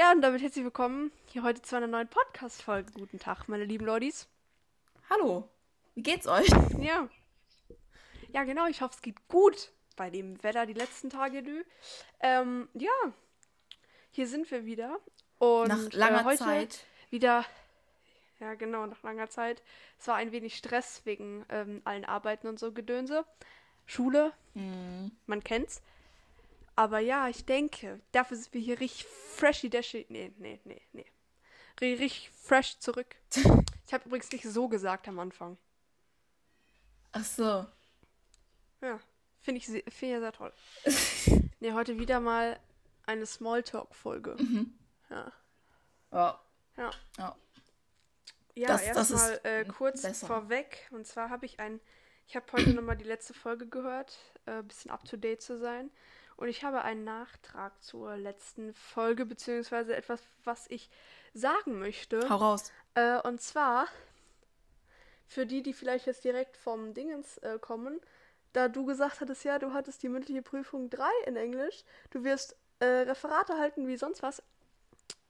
Ja, und damit herzlich willkommen hier heute zu einer neuen Podcast-Folge. Guten Tag, meine lieben Lordis. Hallo, wie geht's euch? Ja. Ja, genau, ich hoffe, es geht gut bei dem Wetter die letzten Tage, du. Ähm, ja, hier sind wir wieder. Und Nach langer äh, heute Zeit. wieder, ja genau, nach langer Zeit. Es war ein wenig Stress wegen ähm, allen Arbeiten und so Gedönse. Schule, Mhm. man kennt's. Aber ja, ich denke, dafür sind wir hier richtig freshy dashy. Nee, nee, nee, nee. Ri- Richtig fresh zurück. Ich habe übrigens nicht so gesagt am Anfang. Ach so. Ja, finde ich, find ich sehr toll. nee, heute wieder mal eine Smalltalk-Folge. Mhm. Ja. Ja. Ja. Ja. Ja, Das- erstmal äh, kurz besser. vorweg. Und zwar habe ich ein, ich habe heute nochmal die letzte Folge gehört, äh, bisschen up to date zu sein. Und ich habe einen Nachtrag zur letzten Folge, beziehungsweise etwas, was ich sagen möchte. Hau raus. Äh, und zwar, für die, die vielleicht jetzt direkt vom Dingens äh, kommen, da du gesagt hattest, ja, du hattest die mündliche Prüfung 3 in Englisch, du wirst äh, Referate halten wie sonst was.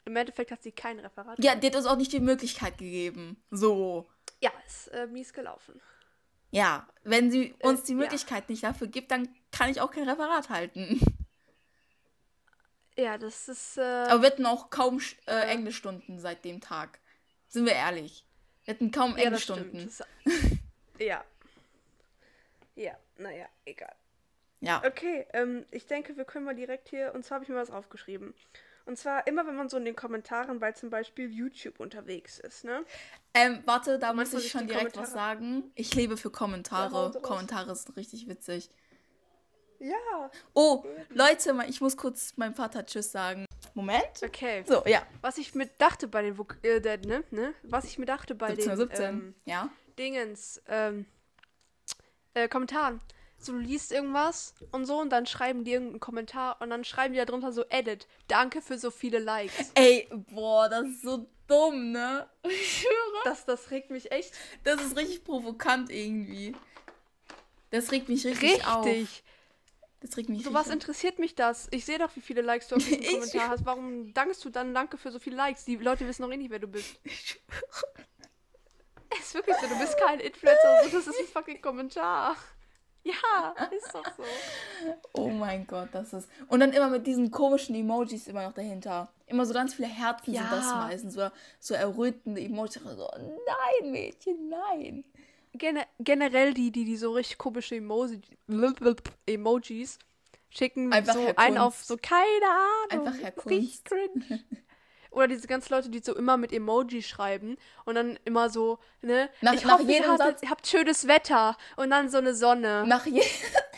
Im Endeffekt hat sie kein Referat. Ja, die hat uns auch nicht die Möglichkeit gegeben. So. Ja, ist äh, mies gelaufen. Ja, wenn sie uns die ja. Möglichkeit nicht dafür gibt, dann kann ich auch kein Referat halten. Ja, das ist. Äh, Aber wir hatten auch kaum äh, Ja. Englischstunden seit dem Tag. Sind wir ehrlich. Wir hatten kaum ja. Englischstunden. Ja. Ja, naja, egal. Ja. Okay, ähm, ich denke, wir können mal direkt hier, und zwar habe ich mir was aufgeschrieben. Und zwar immer, wenn man so in den Kommentaren bei zum Beispiel YouTube unterwegs ist, ne? Ähm, warte, da muss ich schon direkt was Kommentare- sagen. Ich lebe für Ja, Kommentare. raus. Kommentare sind richtig witzig. Ja. Oh, Leute, ich muss kurz meinem Vater Tschüss sagen. Moment. Okay. So, ja. Was ich mir dachte bei den, Vok äh, der, ne, ne? Was ich mir dachte bei 17 den Uhr 17. Ähm, ja. Dingens, ähm, äh, Kommentaren. So, du liest irgendwas und so und dann schreiben die irgendeinen Kommentar und dann schreiben die da drunter so Edit. Danke für so viele Likes. Ey, boah, das ist so dumm, ne? Ich schwöre. Das, das regt mich echt Das ist richtig provokant irgendwie. Das regt mich richtig, auf. richtig. Das regt mich So was richtig interessiert mich das? Ich sehe doch, wie viele Likes du auf diesem Kommentar hast. Warum dankst du dann Danke für so viele Likes? Die Leute wissen noch eh nicht, wer du bist. Es ist wirklich so, du bist kein Influencer, so, das ist ein fucking Kommentar. Ja, ist doch so. Oh mein Gott, das ist. Und dann immer mit diesen komischen Emojis immer noch dahinter. Immer so ganz viele Herzen sind das Ja. meistens. So, so errötende Emojis. So, nein, Mädchen, nein. Gene generell die, die, die so richtig komische Emoji Emojis schicken, Einfach so einen auf so, keine Ahnung. Einfach Herr Kunz. cringe. Oder diese ganzen Leute, die so immer mit Emoji schreiben und dann immer so, ne? Nach- ich nach hoffe, jedem ihr, hattet, habt schönes Wetter und dann so eine Sonne. Nach je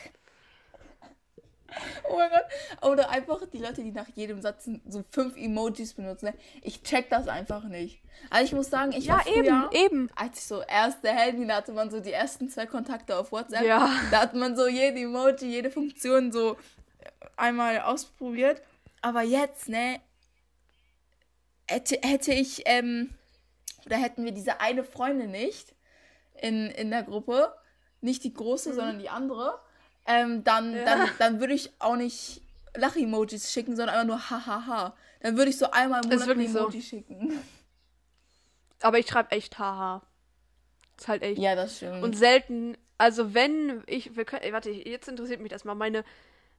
Oh mein Gott. Oder einfach die Leute, die nach jedem Satz so fünf Emojis benutzen. ne? Ich check das einfach nicht. Also ich muss sagen, ich ja, war früher, eben, eben. als ich so erste Handy, da hatte man so die ersten zwei Kontakte auf WhatsApp. Ja. Da hat man so jede Emoji, jede Funktion so einmal ausprobiert. Aber jetzt, ne, hätte, hätte ich, ähm, oder hätten wir diese eine Freundin nicht in, in der Gruppe, nicht die große, sondern die andere, ähm, dann. Ja. dann, dann würde ich auch nicht Lach-Emojis schicken, sondern einfach nur hahaha. Dann würde ich so einmal im Monat ein wirklich so. Emoji schicken. Aber ich schreibe echt haha. Ist halt echt. Ja, das stimmt. Und selten, also wenn ich, wir können, warte, jetzt interessiert mich das mal, meine,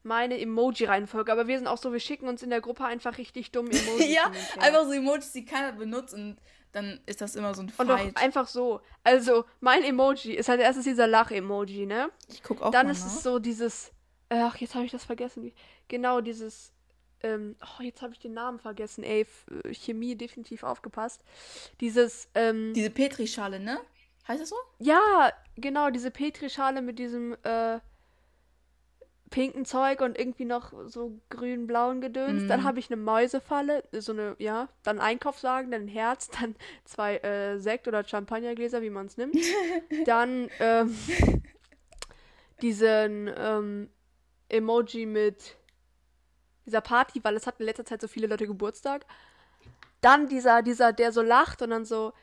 meine Emoji-Reihenfolge. Aber wir sind auch so, wir schicken uns in der Gruppe einfach richtig dumm Emojis. ja, einfach so Emojis, die keiner benutzt und dann ist das immer so ein Und auch Fight. einfach so. Also, mein Emoji ist halt erstes dieser Lach-Emoji, ne? ich guck auch Dann mal ist nach. es so dieses, ach, jetzt habe ich das vergessen. Genau, dieses, ähm, oh, jetzt habe ich den Namen vergessen, ey, äh, Chemie definitiv aufgepasst. Dieses, ähm, Diese Petrischale, ne? Heißt das so? Ja, genau, diese Petrischale mit diesem äh, pinken Zeug und irgendwie noch so grün-blauen Gedöns. Mhm. Dann habe ich eine Mäusefalle, so eine, ja, dann Einkaufswagen, dann ein Herz, dann zwei äh, Sekt- oder Champagnergläser, wie man es nimmt. dann ähm, diesen ähm, Emoji mit dieser Party, weil es hatten in letzter Zeit so viele Leute Geburtstag. Dann dieser, dieser, der so lacht und dann so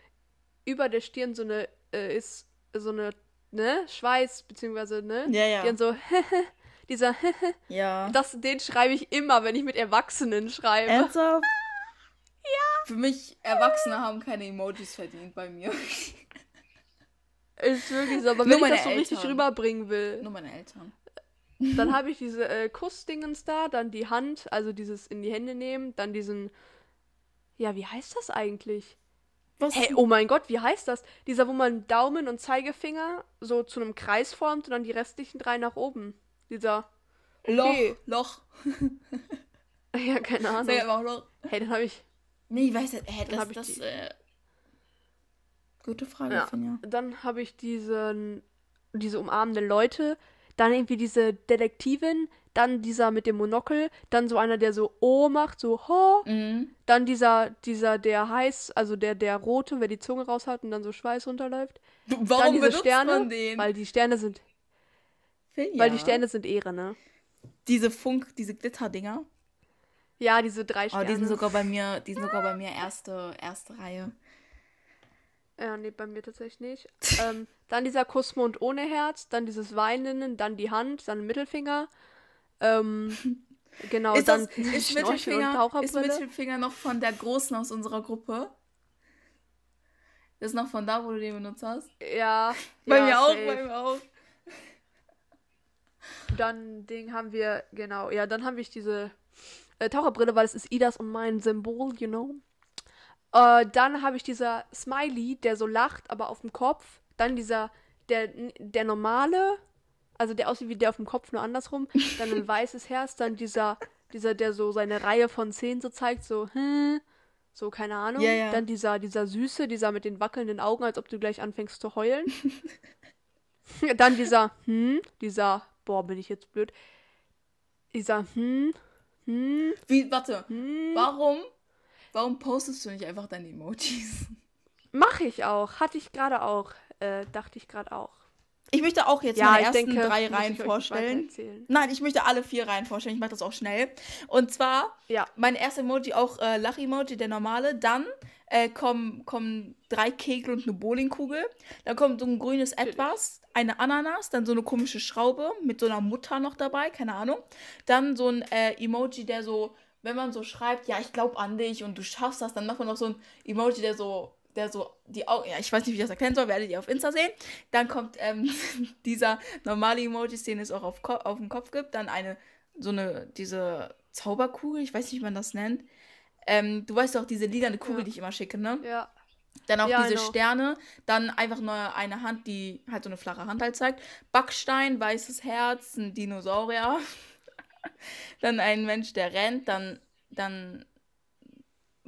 über der Stirn so eine, äh, ist so eine, ne, Schweiß, beziehungsweise, ne? Ja, ja. Die dann so, dieser, Ja. das, den schreibe ich immer, wenn ich mit Erwachsenen schreibe. Ernsthaft? Für mich, Erwachsene haben keine Emojis verdient bei mir. Ist wirklich so, aber Nur wenn ich das so richtig Eltern. rüberbringen will, Nur meine Eltern. dann habe ich diese äh, Kussdingens da, dann die Hand, also dieses in die Hände nehmen, dann diesen, ja, wie heißt das eigentlich? Was? Hey, oh mein Gott, wie heißt das? Dieser, wo man Daumen und Zeigefinger so zu einem Kreis formt und dann die restlichen drei nach oben. Dieser, Loch. okay. Loch. ja, keine Sag Ahnung. einfach Loch. Hey, dann habe ich, Nee, ich weiß nicht. Hä, Dann das, ich das, äh, Gute Frage, Ja. Finja. dann habe ich diesen, diese umarmenden Leute, dann irgendwie diese Detektivin, dann dieser mit dem Monokel, dann so einer, der so Oh macht, so Ho, Mhm. dann dieser, dieser, der heiß, also der, der rote, wer die Zunge raushat und dann so Schweiß runterläuft. Warum dann diese Sterne, den? weil die Sterne sind, Finja. weil die Sterne sind Ehre, ne? Diese Funk, diese Glitterdinger. Ja, diese drei Oh, Sterne. die sind sogar bei mir, die sind sogar bei mir erste, erste Reihe. Ja, nee, bei mir tatsächlich nicht. ähm, dann dieser Kussmund ohne Herz, dann dieses Weinen, dann die Hand, dann Mittelfinger. Ähm, genau, ist dann das, ist Mittelfinger, ist. Mittelfinger noch von der Großen aus unserer Gruppe? Das ist noch von da, wo du den benutzt hast? Ja. Bei ja, mir auch, safe. bei mir auch. Dann Ding haben wir, genau, ja, dann habe ich diese äh, Taucherbrille, weil es ist Idas und mein Symbol, you know. Äh, dann habe ich dieser Smiley, der so lacht, aber auf dem Kopf. Dann dieser, der, der normale, also der aussieht wie der auf dem Kopf, nur andersrum. Dann ein weißes Herz, dann dieser, dieser, der so seine Reihe von Zähnen so zeigt, so, hm, so, keine Ahnung. Ja, ja. Dann dieser, dieser Süße, dieser mit den wackelnden Augen, als ob du gleich anfängst zu heulen. dann dieser, hm, dieser, boah, bin ich jetzt blöd. Dieser, hm, hm, Wie, warte, hm. warum, warum postest du nicht einfach deine Emojis? Mach ich auch. Hatte ich gerade auch. Äh, dachte ich gerade auch. Ich möchte auch jetzt Ja, meine ersten denke, drei Reihen vorstellen. Nein, ich möchte alle vier Reihen vorstellen. Ich mache das auch schnell. Und zwar Ja. mein erster Emoji auch äh, Lach-Emoji, der normale. Dann äh, kommen, kommen drei Kegel und eine Bowlingkugel. Dann kommt so ein grünes Etwas, eine Ananas, dann so eine komische Schraube mit so einer Mutter noch dabei, keine Ahnung. Dann so ein äh, Emoji, der so, wenn man so schreibt, ja, ich glaube an dich und du schaffst das, dann macht man noch so ein Emoji, der so, der so die Augen, ja, ich weiß nicht, wie ich das erklären soll, werdet ihr auf Insta sehen. Dann kommt ähm, dieser normale Emoji, den es auch auf, Ko auf dem Kopf gibt. Dann eine, so eine, diese Zauberkugel, ich weiß nicht, wie man das nennt. Ähm, du weißt doch, diese lilane Kugel, Ja. die ich immer schicke, ne? Ja. Dann auch Ja, diese genau. Sterne, dann einfach nur eine Hand, die halt so eine flache Hand halt zeigt. Backstein, weißes Herz, ein Dinosaurier. dann ein Mensch, der rennt, dann, dann.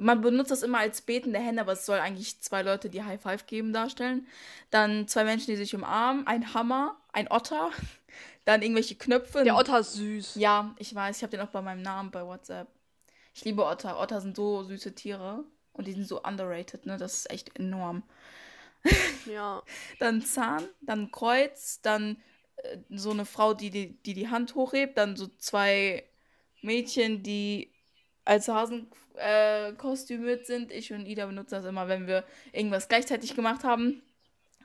Man benutzt das immer als betende Hände, aber es soll eigentlich zwei Leute, die High Five geben, darstellen. Dann zwei Menschen, die sich umarmen, ein Hammer, ein Otter, dann irgendwelche Knöpfe. Der Otter ist süß. Ja, ich weiß, ich habe den auch bei meinem Namen bei WhatsApp. Ich liebe Otter. Otter sind so süße Tiere und die sind so underrated, ne? Das ist echt enorm. Ja. Dann Zahn, dann Kreuz, dann äh, so eine Frau, die die, die die Hand hochhebt, dann so zwei Mädchen, die als Hasen äh, kostümiert sind. Ich und Ida benutzen das immer, wenn wir irgendwas gleichzeitig gemacht haben.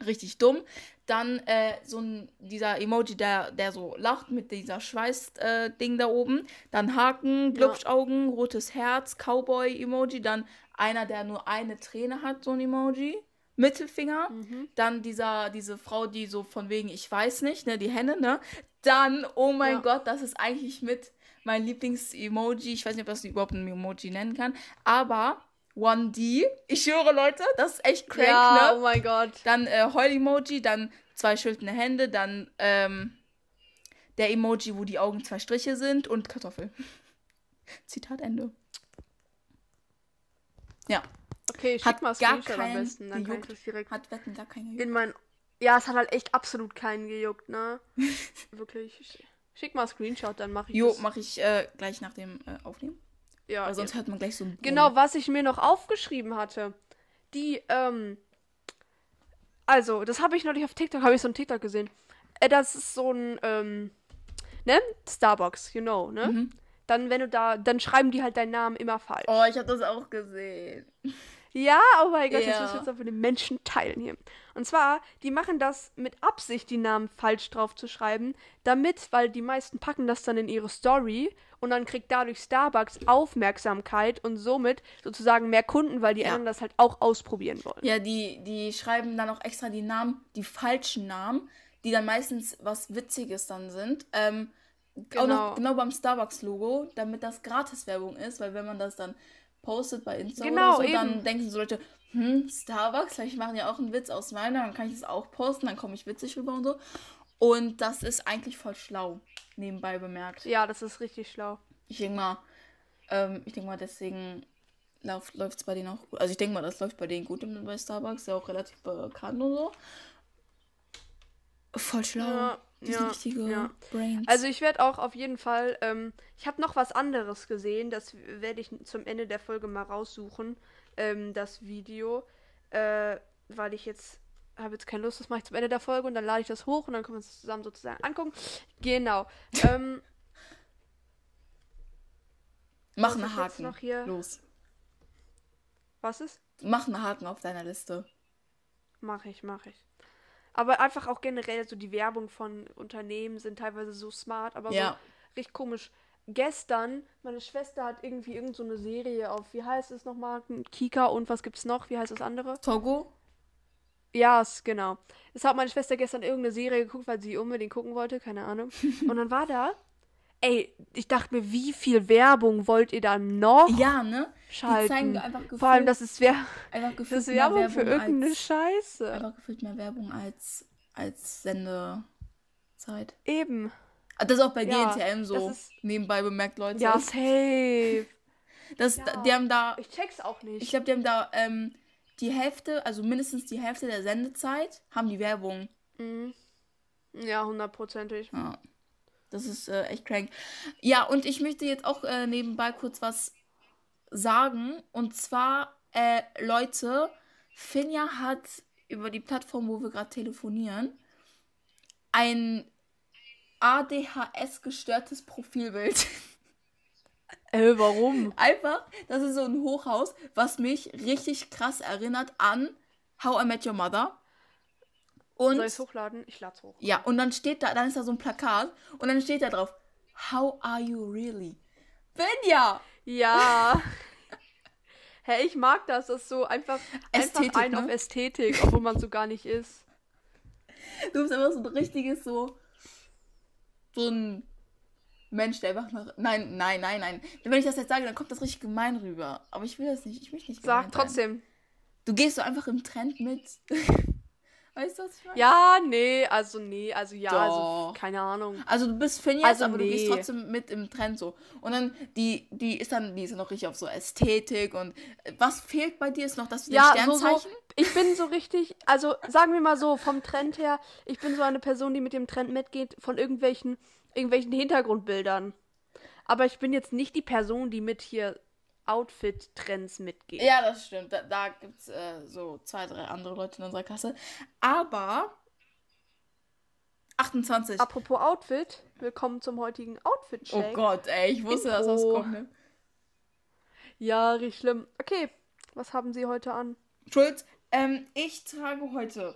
Richtig dumm. Dann äh, so ein, dieser Emoji, der, der so lacht mit dieser Schweiß-Ding da oben. Dann Haken, Glubschaugen, rotes Herz, Cowboy-Emoji. Dann einer, der nur eine Träne hat, so ein Emoji. Mittelfinger. Mhm. Dann dieser, diese Frau, die so von wegen, ich weiß nicht, ne, die Hände, ne? Dann, oh mein Ja. Gott, das ist eigentlich mit mein Lieblings-Emoji. Ich weiß nicht, ob das überhaupt ein Emoji nennen kann. Aber 1D, ich höre, Leute, das ist echt crank, ja, oh ne? mein Gott. Dann äh, Heul-Emoji, dann zwei schüttelnde Hände, dann ähm, der Emoji, wo die Augen zwei Striche sind und Kartoffel. Zitat Ende. Ja, Okay, ich Hat mal gar Screenshot am keinen besten. Dann gejuckt. hat Wetten gar keine in mein... Ja, es hat halt echt absolut keinen gejuckt, ne? Wirklich. Schick mal Screenshot, dann mache ich Jo, mache ich äh, gleich nach dem äh, Aufnehmen. Ja, Weil sonst ja. hört man gleich so ein. Genau, was ich mir noch aufgeschrieben hatte. Die, ähm. Also, das habe ich neulich auf TikTok, habe ich so ein TikTok gesehen. Äh, das ist so ein, ähm. Ne? Starbucks, you know, ne? Mhm. Dann, wenn du da, dann schreiben die halt deinen Namen immer falsch. Oh, ich habe das auch gesehen. Ja, oh mein Gott, das Ja. müssen wir jetzt auch mit den Menschen teilen hier. Und zwar, die machen das mit Absicht, die Namen falsch drauf zu schreiben, damit, weil die meisten packen das dann in ihre Story und dann kriegt dadurch Starbucks Aufmerksamkeit und somit sozusagen mehr Kunden, weil die Ja. anderen das halt auch ausprobieren wollen. Ja, die, die schreiben dann auch extra die Namen, die falschen Namen, die dann meistens was Witziges dann sind. Ähm, Auch noch Genau. genau beim Starbucks-Logo, damit das Gratis-Werbung ist, weil wenn man das dann postet bei Insta Genau, so, dann denken so Leute, hm, Starbucks, vielleicht machen die auch einen Witz aus meiner, dann kann ich das auch posten, dann komme ich witzig rüber und so. Und das ist eigentlich voll schlau, nebenbei bemerkt. Ja, das ist richtig schlau. Ich denke mal, ähm, ich denke mal, deswegen läuft es bei denen auch gut. Also ich denke mal, das läuft bei denen gut bei Starbucks, ja auch relativ bekannt und so. Voll schlau. Ja, Die sind ja, richtige ja. Brains. Also ich werde auch auf jeden Fall, ähm, ich habe noch was anderes gesehen, das werde ich zum Ende der Folge mal raussuchen, ähm, das Video, äh, weil ich jetzt habe jetzt keine Lust, das mache ich zum Ende der Folge und dann lade ich das hoch und dann können wir uns das zusammen sozusagen angucken. Genau. ähm, Mach einen Haken. noch hier? Los. was ist? Mach einen Haken auf deiner Liste. Mache ich, mache ich. Aber einfach auch generell so die Werbung von Unternehmen sind teilweise so smart, aber Ja. so richtig komisch. Gestern, meine Schwester hat irgendwie irgend so eine Serie auf, wie heißt es nochmal? Kika und was gibt's noch? Wie heißt das andere? Togo? Ja, es- genau. Es hat meine Schwester gestern irgendeine Serie geguckt, weil sie unbedingt gucken wollte, keine Ahnung. Und dann war da, ey, ich dachte mir, wie viel Werbung wollt ihr da noch Ja, ne? Die schalten? zeigen einfach gefühlt, Vor allem, das ist, Wer einfach das gefühlt ist mehr Werbung für irgendeine als, Scheiße. einfach gefühlt mehr Werbung als, als Sendezeit. Eben. Ah, Das ist auch bei Ja, GNTM so das ist- nebenbei bemerkt, Leute. Ja, safe. das, ja. Die haben da, Ich check's auch nicht. ich glaube, die haben da ähm, die Hälfte, also mindestens die Hälfte der Sendezeit, haben die Werbung. Mhm. Ja, hundertprozentig. Ja. Das ist äh, echt crank. Ja, und ich möchte jetzt auch äh, nebenbei kurz was sagen. Und zwar, äh, Leute, Finja hat über die Plattform, wo wir gerade telefonieren, ein ADHS-gestörtes Profilbild. Äh, warum? Einfach, das ist so ein Hochhaus, was mich richtig krass erinnert an How I Met Your Mother. Und Soll ich's hochladen? Ich lad's hoch. ja, und dann steht da, dann ist da so ein Plakat und dann steht da drauf, How are you really? Finja! Ja. Hä, ich mag das. Das ist so einfach, Ästhetik, einfach ein ne? auf Ästhetik, obwohl man so gar nicht ist. Du bist einfach so ein richtiges, so, so ein Mensch, der einfach nach, nein, nein, nein, nein. Wenn ich das jetzt sage, dann kommt das richtig gemein rüber. Aber ich will das nicht, ich möchte nicht Sag sein. trotzdem. Du gehst so einfach im Trend mit. weißt du, was ich meine? Ja, nee, also nee, also ja, also Doch. keine Ahnung. Also du bist Finjas, Also aber du gehst nee. trotzdem mit im Trend so. Und dann, die, die ist dann, die ist noch richtig auf so Ästhetik und äh, was fehlt bei dir ist noch das Ja, so, so, Sternzeichen? ich bin so richtig, also sagen wir mal so, vom Trend her, ich bin so eine Person, die mit dem Trend mitgeht, von irgendwelchen, irgendwelchen Hintergrundbildern. Aber ich bin jetzt nicht die Person, die mit hier Outfit-Trends mitgeht. Ja, das stimmt. Da, da gibt es äh, so zwei, drei andere Leute in unserer Klasse. Aber 28. Apropos Outfit, willkommen zum heutigen oh Outfit-Check. Gott, ey, ich wusste, dass das Intro. kommt. Ne? Ja, richtig schlimm. Okay, was haben Sie heute an? Schulz, ähm, ich trage heute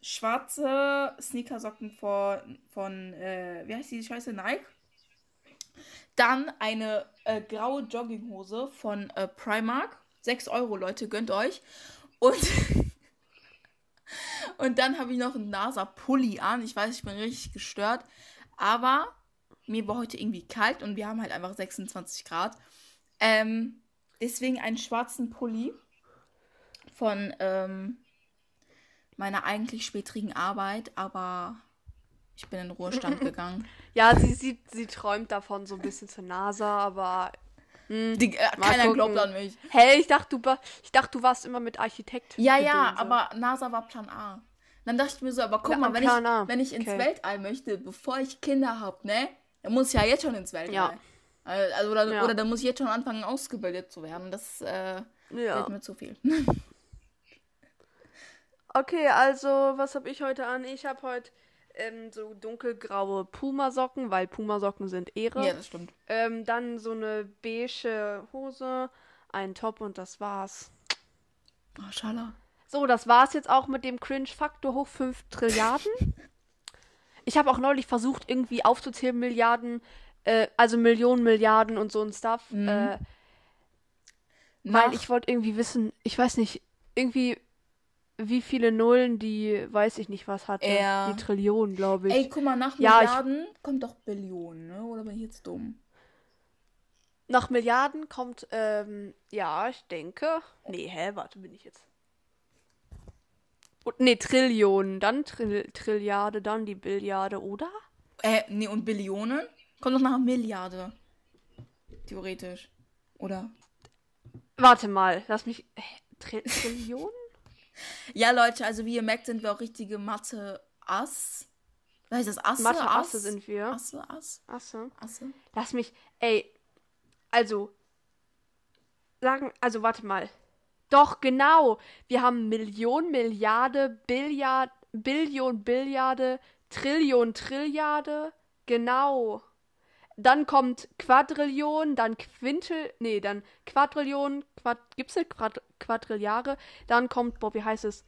schwarze Sneakersocken von, von äh, wie heißt die Scheiße, Nike. Dann eine äh, graue Jogginghose von äh, Primark. 6 Euro, Leute, gönnt euch. Und, und dann habe ich noch einen NASA-Pulli an. Ich weiß, ich bin richtig gestört. Aber mir war heute irgendwie kalt und wir haben halt einfach 26 Grad. Ähm, deswegen einen schwarzen Pulli von ähm, meiner eigentlich spätrigen Arbeit, aber ich bin in den Ruhestand gegangen. Ja, sie, sie, sie träumt davon so ein bisschen zur NASA, aber. Hm, Die, äh, Mal keiner gucken. glaubt an mich. Hey, ich dachte, du, ich dachte, du warst immer mit Architekt. Ja, ja, Gedönse. aber NASA war Plan A. Dann dachte ich mir so, aber guck Ja, mal, wenn Plan ich, A. wenn ich ins Okay. Weltall möchte, bevor ich Kinder habe, ne, dann muss ich ja jetzt schon ins Weltall. Ja. Äh, Also, oder, Ja. oder dann muss ich jetzt schon anfangen, ausgebildet zu werden. Das äh, Ja. wird mir zu viel. Okay, also, was habe ich heute an? Ich habe heute ähm, so dunkelgraue Pumasocken, weil Pumasocken sind Ehre. ja, das stimmt. Ähm, dann so eine beige Hose, ein Top und das war's. Maschallah. So, das war's jetzt auch mit dem Cringe-Faktor hoch 5 Trilliarden. Ich habe auch neulich versucht, irgendwie aufzuzählen, Milliarden, äh, also Millionen, Milliarden und so ein Stuff. Mhm. Äh, weil ich wollte irgendwie wissen, ich weiß nicht, irgendwie wie viele Nullen die, weiß ich nicht was hatte. Ja. Die Trillionen, glaube ich. ey, guck mal, nach Ja, ich- Milliarden kommt doch Billionen, ne? Oder bin ich jetzt dumm? Nach Milliarden kommt, ähm, ja, ich denke. Nee, hä, warte, bin ich jetzt. Und, nee, Trillionen, dann Trill Trilliarde, dann die Billiarde, oder? Äh, nee, und Billionen? Kommt doch nach Milliarde. Theoretisch. Oder? Warte mal, lass mich. Hä, Tri Trillionen? Ja, Leute, also wie ihr merkt, sind wir auch richtige Mathe-Ass. Was heißt das? Asse? Mathe-Asse Ass? sind wir. Asse, Ass, Achso. Asse. Lass mich. Ey. Also. Sagen. Also, warte mal. Doch, genau. Wir haben Million, Milliarde, Billiard, Billion, Billiarde, Trillion, Trilliarde. Genau. Dann kommt Quadrillion, dann Quintel, nee, dann Quadrillion, Quad, gibt's denn Quad, Quadrilliare? Dann kommt, boah, wie heißt es?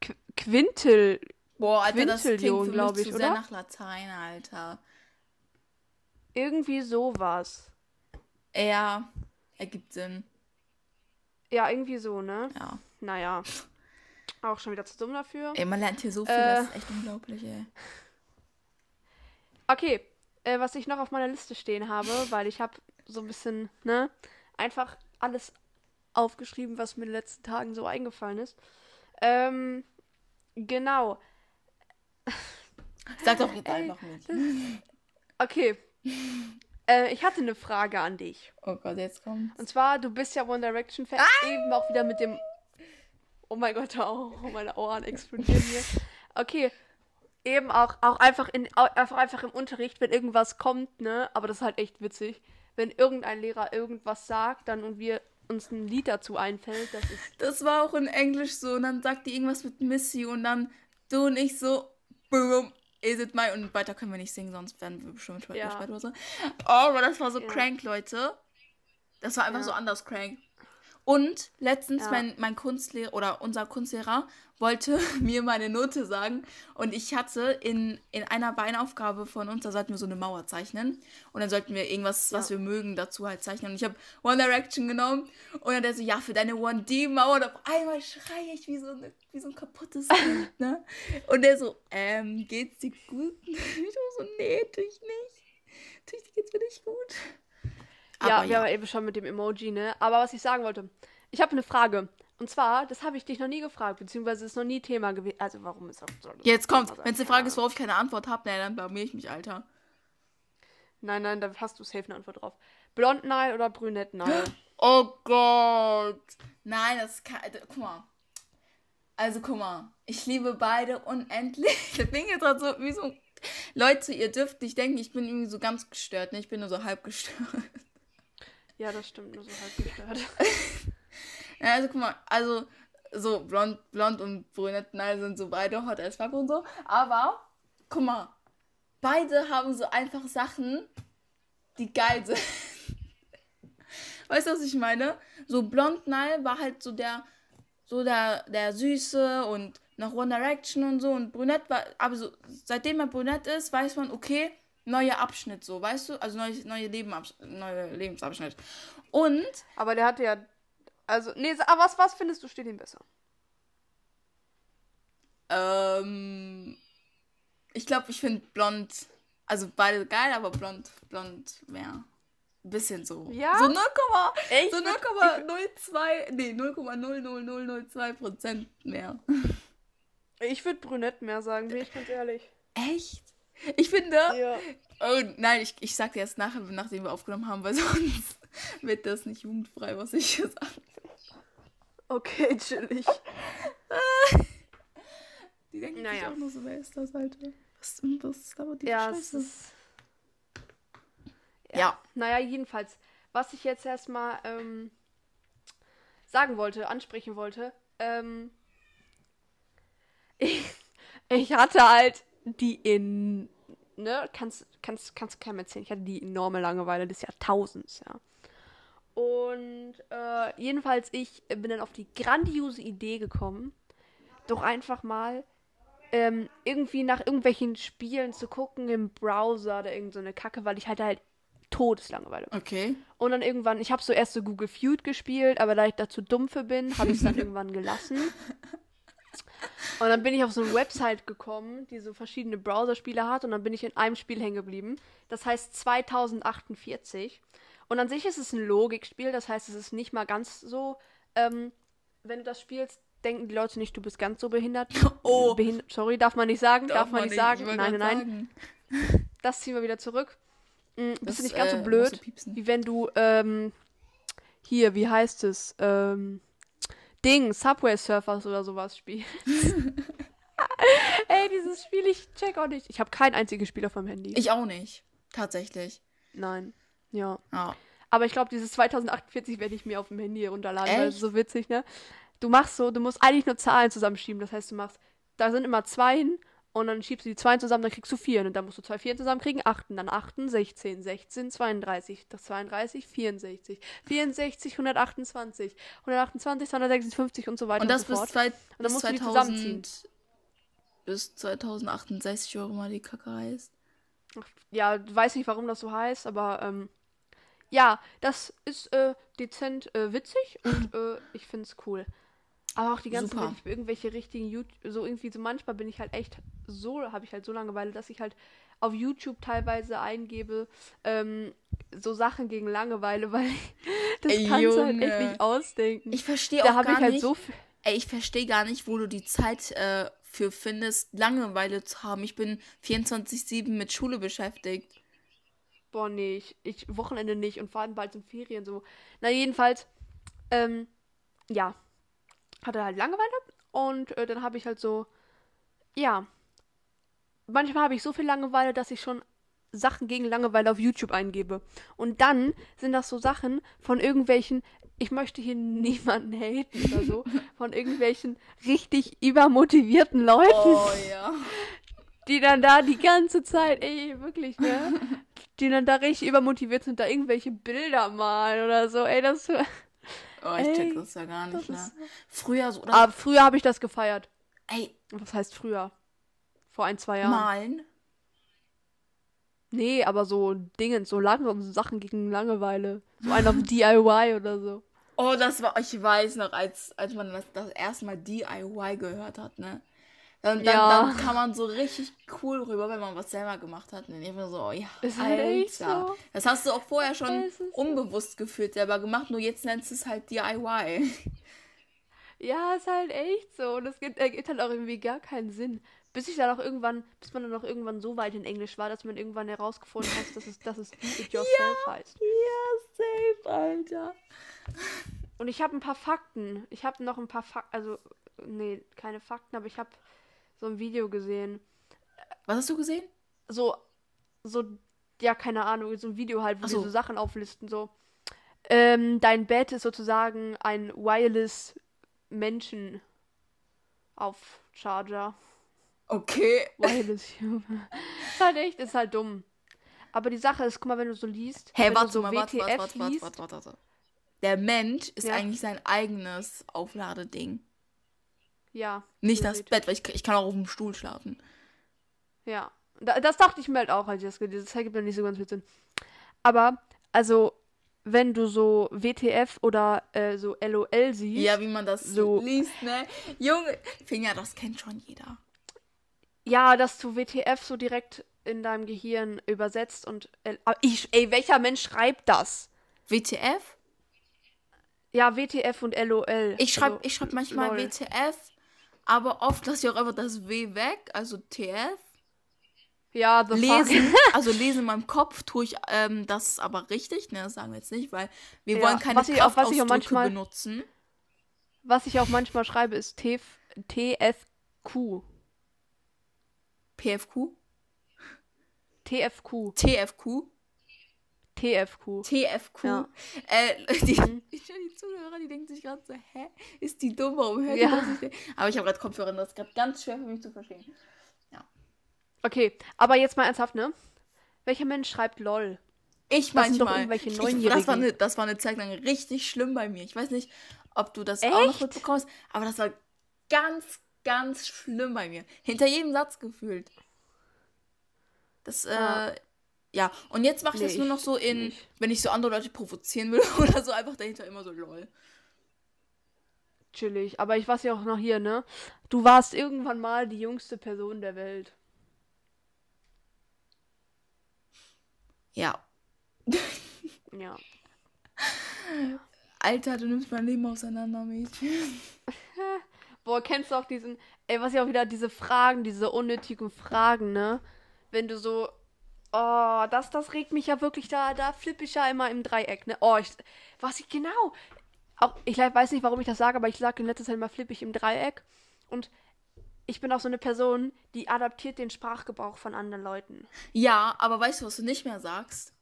Qu Quintel, Boah, Alter, Quintillion, für glaub mich ich, zu sehr oder? nach Latein, Alter. irgendwie sowas. Ja, ergibt Sinn. Ja, irgendwie so, ne? Ja. Naja. Auch schon wieder zu dumm dafür. Ey, man lernt hier so viel, Äh. das ist echt unglaublich, ey. Okay, äh, was ich noch auf meiner Liste stehen habe, weil ich habe so ein bisschen, ne, einfach alles aufgeschrieben, was mir in den letzten Tagen so eingefallen ist. Ähm, genau. Sag doch jetzt einfach nicht. Okay. äh, ich hatte eine Frage an dich. Oh Gott, jetzt kommt. Und zwar, du bist ja One Direction Fan, eben auch wieder mit dem. Oh mein Gott, oh, meine Ohren explodieren hier. Okay, eben auch, auch einfach in, einfach, einfach im Unterricht, wenn irgendwas kommt, ne? Aber das ist halt echt witzig. Wenn irgendein Lehrer irgendwas sagt, dann und wir uns ein Lied dazu einfällt, das ist. Das war auch in Englisch so. Und dann sagt die irgendwas mit Missy und dann du und ich so, boom, is it my? Und weiter können wir nicht singen, sonst werden wir bestimmt Ja. gesperrt oder so. Oh, aber das war so Ja. crank, Leute. Das war einfach Ja. so anders crank. Und letztens, Ja. mein, mein Kunstlehrer oder unser Kunstlehrer wollte mir meine Note sagen. Und ich hatte in, in einer Beinaufgabe von uns, da sollten wir so eine Mauer zeichnen. Und dann sollten wir irgendwas, was Ja. wir mögen, dazu halt zeichnen. Und ich habe One Direction genommen. Und dann der so, ja, für deine 1D-Mauer. Und auf einmal schreie ich wie so, eine, wie so ein kaputtes Kind, ne? Und der so, ähm, geht's dir gut? Ich so, nee, natürlich nicht. Natürlich geht's mir nicht gut. Ja, Aber wir haben eben schon mit dem Emoji, ne? Aber was ich sagen wollte, ich habe eine Frage. Und zwar, das habe ich dich noch nie gefragt, beziehungsweise ist noch nie Thema gewesen. Also, warum ist das so? Jetzt kommt, wenn es eine Frage ist, worauf ich keine Antwort habe, ne, dann blamier ich mich, Alter. Nein, nein, da hast du safe eine Antwort drauf. Blondnile oder Brünettnile? Oh Gott. Nein, das kann. d- Guck mal. Also guck mal. Ich liebe beide unendlich. Ich bin jetzt gerade so wie so. Leute, ihr dürft nicht denken, ich bin irgendwie so ganz gestört. Ne? Ich bin nur so halb gestört. Ja, das stimmt, nur so halb gestört. Ja, also guck mal, also so blond, blond und brünett, sind so beide hot as fuck und so. Aber, guck mal, beide haben so einfach Sachen, die geil sind. Weißt du, was ich meine? So blond Nile war halt so der, so der, der Süße und nach One Direction und so und brünett war, aber so, seitdem er brünett ist, weiß man, okay, neuer Abschnitt so, weißt du? Also neues, neue, Leben, neue Lebensabschnitt. Und Aber der hatte ja. Also, nee, aber was, was findest du steht ihm besser? Ähm, ich glaube, ich finde blond, also beide geil, aber blond, blond mehr. Ein bisschen so. Ja? So 0, Echt? so 0,02, nee, 0,00002 Prozent mehr. Ich würde Brünett mehr sagen, bin ich ganz ehrlich. Echt? Ich finde, Ja. oh nein, ich, ich sag dir erst nachher, nachdem wir aufgenommen haben, weil sonst wird das nicht jugendfrei, was ich hier sage. Okay, chillig. Die denken Naja. sich auch nur so, wer ist das, Alter? Was, was ist aber die Ja, Scheiße? ist. Ja. Naja, jedenfalls, was ich jetzt erstmal ähm, sagen wollte, ansprechen wollte, ähm, ich, ich hatte halt die in, ne, kannst, kannst, kannst du keinem erzählen, ich hatte die enorme Langeweile des Jahrtausends, ja. Und äh, jedenfalls, ich bin dann auf die grandiose Idee gekommen, doch einfach mal ähm, irgendwie nach irgendwelchen Spielen zu gucken im Browser oder irgend so eine Kacke, weil ich hatte halt Todeslangeweile. Okay. Und dann irgendwann, ich habe so erst so Google Feud gespielt, aber da ich dazu dumm für bin, habe ich es dann irgendwann gelassen. Und dann bin ich auf so eine Website gekommen, die so verschiedene Browserspiele hat und dann bin ich in einem Spiel hängen geblieben. Das heißt 2048. Und an sich ist es ein Logikspiel, das heißt, es ist nicht mal ganz so, ähm, wenn du das spielst, denken die Leute nicht, du bist ganz so behindert. Oh. Behindert, sorry, darf man nicht sagen, darf, man nicht sagen. Nein, nein, nein. sagen. Das ziehen wir wieder zurück. Bist Das, du nicht ganz äh, so blöd, wie wenn du, ähm, hier, wie heißt es, ähm, Ding, Subway Surfers oder sowas spielst. Ey, dieses Spiel, ich check auch nicht. Ich habe kein einziges Spiel auf meinem Handy. Ich auch nicht. Tatsächlich. Nein. Ja. Ja. Aber ich glaube, dieses 2048 werde ich mir auf dem Handy runterladen, weil Echt? ist so witzig, ne? Du machst so, du musst eigentlich nur Zahlen zusammenschieben. Das heißt, du machst, da sind immer Zweien und dann schiebst du die Zweien zusammen, dann kriegst du Vieren. Und dann musst du zwei Vieren zusammenkriegen, Achten, dann Achten, 16, 16, 32, das 32, 64, 64, 128, 128, 256 und so weiter Und das so bis, fort. zwei, Und dann bis musst du die 2000, zusammenziehen. bis 2068 Euro mal die Kacke heißt. Ja, weiß nicht, warum das so heißt, aber ähm, ja, das ist äh, dezent äh, witzig und äh, ich find's cool. Aber auch die ganze Super. Irgendwelche richtigen YouTube, so irgendwie so manchmal bin ich halt echt so, habe ich halt so Langeweile, dass ich halt auf YouTube teilweise eingebe, ähm, so Sachen gegen Langeweile, weil das Ey, kannst du halt echt nicht ausdenken. Ich verstehe auch gar halt nicht. so. Ey, ich verstehe gar nicht, wo du die Zeit äh, für findest, Langeweile zu haben. Ich bin 24-7 mit Schule beschäftigt. Boah, nee, ich, ich Wochenende nicht und vor allem bald sind Ferien so. Na, jedenfalls, ähm, ja, hatte halt Langeweile und äh, dann habe ich halt so, ja, manchmal habe ich so viel Langeweile, dass ich schon Sachen gegen Langeweile auf YouTube eingebe. Und dann sind das so Sachen von irgendwelchen, ich möchte hier niemanden haten oder so, von irgendwelchen richtig übermotivierten Leuten Oh ja. die dann da die ganze Zeit, ey, wirklich, ne? Die dann da richtig übermotiviert sind, da irgendwelche Bilder malen oder so, ey, das. Oh, ich check das ja gar nicht, ne? Früher so, oder? Aber früher habe ich das gefeiert. ey, Was heißt früher? Vor ein, zwei Jahren. malen. Nee, aber so Dingens, so langsam so Sachen gegen Langeweile. So ein auf DIY oder so. Oh, das war, ich weiß noch, als, als man das, das erste Mal DIY gehört hat, ne? Dann, dann, Ja. dann kam man so richtig cool rüber, wenn man was selber gemacht hat. Und ich war so, oh ja, Ist echt Alter. so. Das hast du auch vorher schon ist so. unbewusst gefühlt selber gemacht, nur jetzt nennst du es halt DIY. Ja, ist halt echt so. Und es gibt, ergibt halt auch irgendwie gar keinen Sinn. Bis ich dann auch irgendwann, bis man dann auch irgendwann so weit in Englisch war, dass man irgendwann herausgefunden hat, dass es, dass es do it yourself heißt. Ja, safe, Alter. Und ich habe ein paar Fakten. Ich habe noch ein paar Fakten, also, nee, keine Fakten, aber ich habe so ein Video gesehen. Was hast du gesehen? So, so, ja, keine Ahnung, so ein Video halt, wo die so. so Sachen auflisten, so. Ähm, dein Bett ist sozusagen ein Wireless Menschen auf Charger. Okay. Wireless Human. ist halt echt, ist halt dumm. Aber die Sache ist, guck mal, wenn du so liest, Hey, warte so mal, warte, warte, warte, warte, warte, warte, warte. Der Mensch ist Ja. eigentlich sein eigenes Aufladeding. ja. Nicht das. Bett, weil ich, ich kann auch auf dem Stuhl schlafen. Ja, da, das dachte ich mir halt auch, als ich das gelesen habe. Das ergibt mir nicht so ganz viel Sinn. Aber, also, wenn du so WTF oder äh, so LOL siehst, Ja, wie man das So. liest, ne? Junge, Finja, das kennt schon jeder. Ja, dass du WTF so direkt in deinem Gehirn übersetzt und. L aber ich, ey, welcher Mensch schreibt das? WTF? Ja, WTF und LOL. Ich schreibe Also, ich schreib manchmal lol. WTF, aber oft lasse ich auch einfach das W weg, also TF. Ja, the Lesen, fuck. also lesen in meinem Kopf tue ich ähm, das aber richtig, ne, das sagen wir jetzt nicht, weil wir Ja, wollen keine was ich auch- was ich auch manchmal- benutzen. Was ich auch manchmal schreibe, ist TF TFQ. PFQ, TFQ. TFQ, TFQ. TFQ. Ja. Äh, die, Mhm. die Zuhörer, die denken sich gerade so, hä? Ist die dumm? Warum hört Ja. die das nicht? Aber ich habe gerade Kopfhörer, das ist gerade ganz schwer für mich zu verstehen. Okay, aber jetzt mal ernsthaft, ne? Welcher Mensch schreibt LOL? Ich Das doch manchmal. irgendwelche Ich, das, war eine, das war eine Zeit lang richtig schlimm bei mir. Ich weiß nicht, ob du das auch noch Echt? mitbekommst, aber das war ganz, ganz schlimm bei mir. Hinter jedem Satz gefühlt. Das, äh, Ah. ja. Und jetzt mache ich Nee, das nur noch so in, nicht. wenn ich so andere Leute provozieren will oder so, einfach dahinter immer so lol. Chillig. Aber ich weiß ja auch noch hier, ne? Du warst irgendwann mal die jüngste Person der Welt. Ja. Ja. Alter, du nimmst mein Leben auseinander, Mädchen. Boah, kennst du auch diesen, ey, was ja auch wieder diese Fragen, diese unnötigen Fragen, ne? Wenn du so, oh, das, das regt mich ja wirklich, da, da flippe ich ja immer im Dreieck, ne? Oh, ich, was ich genau, auch, ich weiß nicht, warum ich das sage, aber ich sage in letzter Zeit immer flippe ich im Dreieck und ich bin auch so eine Person, die adaptiert den Sprachgebrauch von anderen Leuten. Ja, aber weißt du, was du nicht mehr sagst?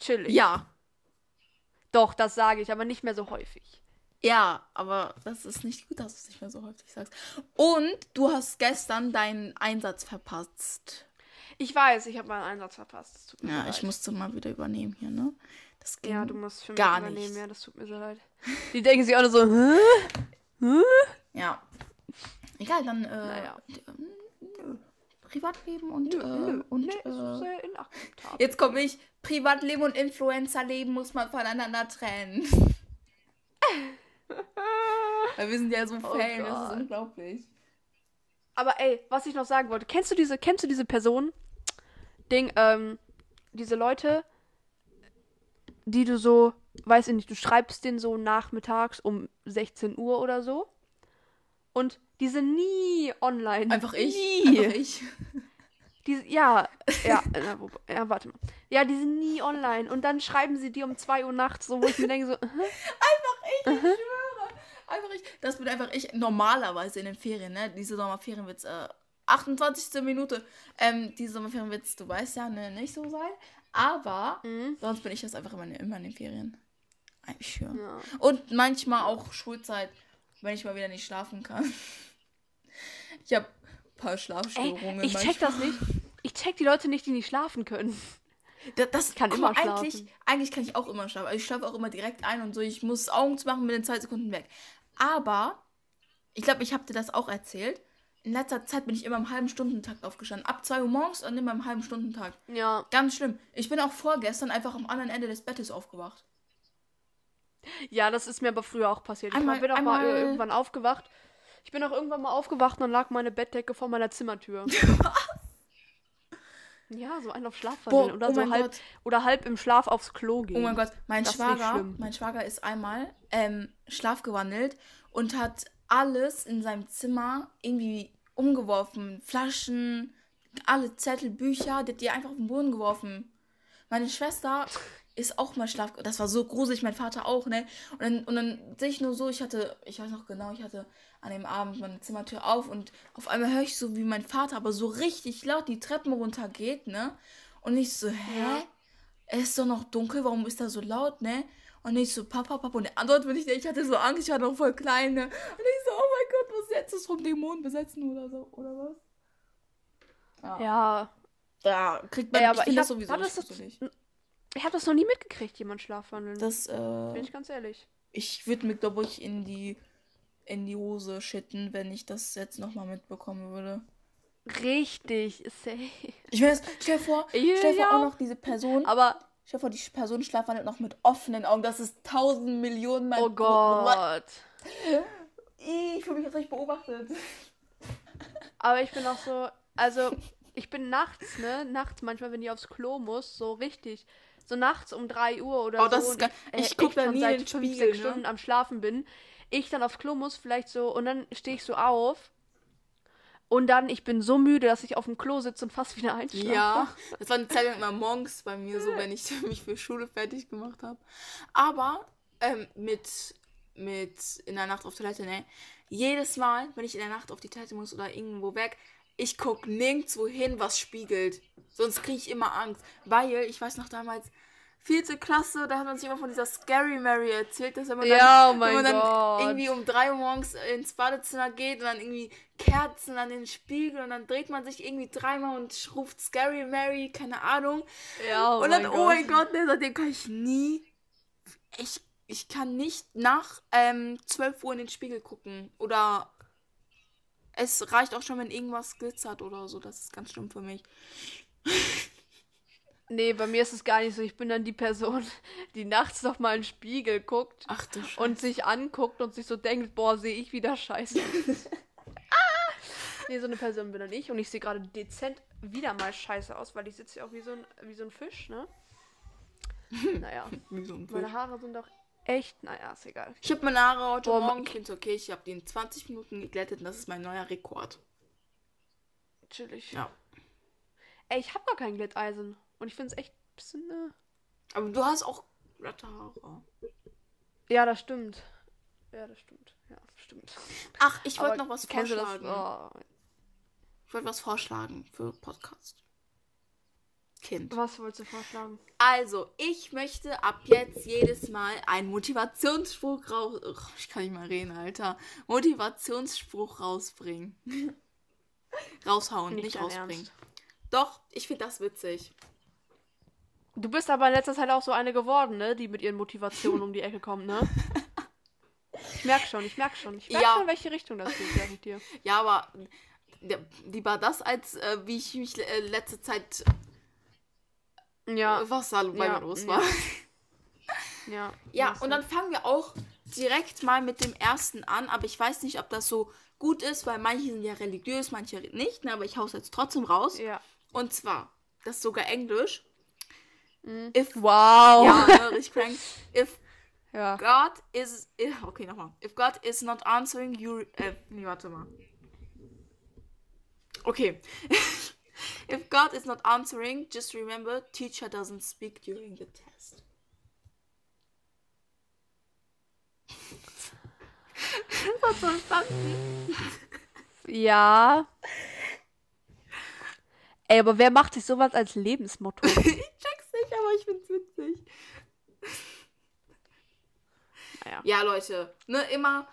Chillig. Ja. Doch, das sage ich, aber nicht mehr so häufig. Ja, aber das ist nicht gut, dass du es nicht mehr so häufig sagst. Und du hast gestern deinen Einsatz verpasst. Ich weiß, ich habe meinen Einsatz verpasst. Ja, leid. ich musste mal wieder übernehmen hier, ne? Das ging Ja, du musst für mich gar übernehmen, nicht. ja, das tut mir so leid. Die denken sich alle so, hä? Hä? Ja. Egal, dann, äh, Naja. ähm. Privatleben und, Nö, äh, nö, und, nee, äh, sehr jetzt komme ich, Privatleben und Influencerleben muss man voneinander trennen. Weil wir sind ja so Oh Fan, das ist unglaublich. Aber ey, was ich noch sagen wollte, kennst du diese, kennst du diese Person? Ding, ähm, diese Leute, die du so, weiß ich nicht, du schreibst den so nachmittags um 16 Uhr oder so. Und die sind nie online. Einfach ich. Nie. Einfach ich. Die, ja, ja, na, wo, ja, warte mal. Ja, die sind nie online. Und dann schreiben sie dir um 2 Uhr nachts, so, wo ich mir denke, so, hä? Ich schwöre. Einfach ich. Das bin einfach ich normalerweise in den Ferien, ne? Diese Sommerferien wird's, äh, 28. Minute. Ähm, diese Sommerferien wird's, du weißt ja, ne, nicht so sein. Aber Mhm. sonst bin ich das einfach immer, immer in den Ferien. Ich schwöre. Ja. Und manchmal auch Schulzeit, wenn ich mal wieder nicht schlafen kann. Ich habe paar Ey, Schlafstörungen. ich check das nicht. Ich check die Leute nicht, die nicht schlafen können. Das, das kann immer eigentlich, schlafen. eigentlich kann ich auch immer schlafen. Also ich schlafe auch immer direkt ein und so. Ich muss Augen zu machen, bin in zwei Sekunden weg. Aber, ich glaube, ich habe dir das auch erzählt. In letzter Zeit bin ich immer im halben Stundentakt aufgestanden. Ab 2 Uhr morgens und immer im halben Stundentakt. Ja. Ganz schlimm. Ich bin auch vorgestern einfach am anderen Ende des Bettes aufgewacht. Ja, das ist mir aber früher auch passiert. Einmal- ich bin auch mal irgendwann aufgewacht. Ich bin auch irgendwann mal aufgewacht und dann lag meine Bettdecke vor meiner Zimmertür. ja, so ein auf Schlafwandeln Boah, oder oh so halb Gott. oder halb im Schlaf aufs Klo gehen. Oh mein Gott, mein Das Schwager, mein Schwager ist einmal ähm, schlafgewandelt und hat alles in seinem Zimmer irgendwie umgeworfen. Flaschen, alle Zettel, Bücher, die hat die einfach auf den Boden geworfen. Meine Schwester ist auch mal schlaf... Das war so gruselig, mein Vater auch, ne? Und dann, und dann sehe ich nur so, ich hatte, ich weiß noch genau, ich hatte an dem Abend meine Zimmertür auf und auf einmal höre ich so, wie mein Vater aber so richtig laut die Treppen runtergeht, ne? Und ich so, hä? Ja. es ist doch noch dunkel, warum ist da so laut, ne? Und ich so, Papa, Papa. Und der Antwort bin ich, ich hatte so Angst, ich war noch voll klein, ne? Und ich so, oh mein Gott, was jetzt ist vom Dämon besetzen oder so, oder was? Ja. Da kriegt man, ich aber ich das hab- sowieso nicht das das- gruselig. Ich habe das noch nie mitgekriegt, jemand Schlafwandeln. Das, bin äh, ich ganz ehrlich. ich würde mir, glaube ich, in die, in die Hose schitten, wenn ich das jetzt nochmal mitbekommen würde. Richtig, safe. Ich weiß, stell vor, Ja, stell vor auch noch diese Person, Aber, stell vor, die Person schlafwandelt noch mit offenen Augen. Das ist tausend Millionen Mal. oh Gott. Ich fühle mich jetzt richtig beobachtet. Aber ich bin auch so, also ich bin nachts, ne, nachts manchmal, wenn ich aufs Klo muss, so richtig, so nachts um 3 Uhr oder Oh, so. das ist geil. äh, Ich guck echt da schon nie seit den 5, Spiegel, 6 ne? Stunden am Schlafen bin. Ich dann aufs Klo muss, vielleicht so, und dann stehe ich so auf. Und dann, ich bin so müde, dass ich auf dem Klo sitze und fast wieder einschlafe. Ja, das war eine Zeit lang immer morgens bei mir so, wenn ich mich für Schule fertig gemacht habe. Aber ähm, mit, mit in der Nacht auf Toilette, ne? Jedes Mal, wenn ich in der Nacht auf die Toilette muss oder irgendwo weg, ich gucke nirgendwo hin, was spiegelt. Sonst kriege ich immer Angst. Weil, ich weiß noch damals, vierte Klasse, da hat man sich immer von dieser Scary Mary erzählt, dass wenn man Ja, oh dann, mein wenn man dann irgendwie um drei Uhr morgens ins Badezimmer geht und dann irgendwie Kerzen an den Spiegel und dann dreht man sich irgendwie dreimal und ruft Scary Mary, keine Ahnung. Ja, oh und dann, mein oh mein Gott, ne, seitdem kann ich nie. Ich, ich kann nicht nach ähm, 12 Uhr in den Spiegel gucken. Oder es reicht auch schon, wenn irgendwas glitzert oder so. Das ist ganz schlimm für mich. Nee, bei mir ist es gar nicht so. Ich bin dann die Person, die nachts noch mal in den Spiegel guckt Ach du und sich anguckt und sich so denkt, boah, sehe ich wieder scheiße. ah! Nee, so eine Person bin dann ich und ich sehe gerade dezent wieder mal scheiße aus, weil ich sitze ja auch wie so ein, wie so ein Fisch, ne? Naja, Wie so ein Fisch. meine Haare sind doch echt, naja, ist egal. Ich habe meine Haare heute Boah, Morgen. Ich finde okay. Ich habe die in 20 Minuten geglättet und das ist mein neuer Rekord. Chillig. Ja. Ey, ich habe gar kein Glätteisen und ich finde es echt ein bisschen, äh... Aber du hast auch glatte Haare. Ja, das stimmt. Ja, das stimmt. Ja, stimmt. Ach, ich wollte noch was vorschlagen. Das? Oh, Ich wollte was vorschlagen für Podcast. Kind. was wolltest du vorschlagen? Also, ich möchte ab jetzt jedes Mal einen Motivationsspruch raus. Ugh, Ich kann nicht mal reden, Alter. Motivationsspruch rausbringen. Raushauen, nicht, dein rausbringen. Ernst. Doch, ich finde das witzig. Du bist aber in letzter Zeit auch so eine geworden, ne? Die mit ihren Motivationen um die Ecke kommt, ne? Ich merk schon, ich merk schon. Ich merk Ja. schon, in welche Richtung das geht ja, mit dir. Ja, aber lieber das, als äh, wie ich mich äh, letzte Zeit. Ja, Was da bei Ja, mir los ja. war. ja. Ja, weißt und dann fangen wir auch direkt mal mit dem ersten an, aber ich weiß nicht, ob das so gut ist, weil manche sind ja religiös, manche nicht, ne, aber ich hau's jetzt trotzdem raus. Ja. Und zwar, das ist sogar Englisch. Mhm. If, Wow. ja, ne, richtig crank. If Ja. God is, if, okay, nochmal. If God is not answering you, äh, nee, warte mal. Okay. If God is not answering, just remember, teacher doesn't speak during the test. Das? Ja. Ey, aber wer macht sich sowas als Lebensmotto? Ich check's nicht, aber ich find's witzig. Naja. Ja, Leute, ne, immer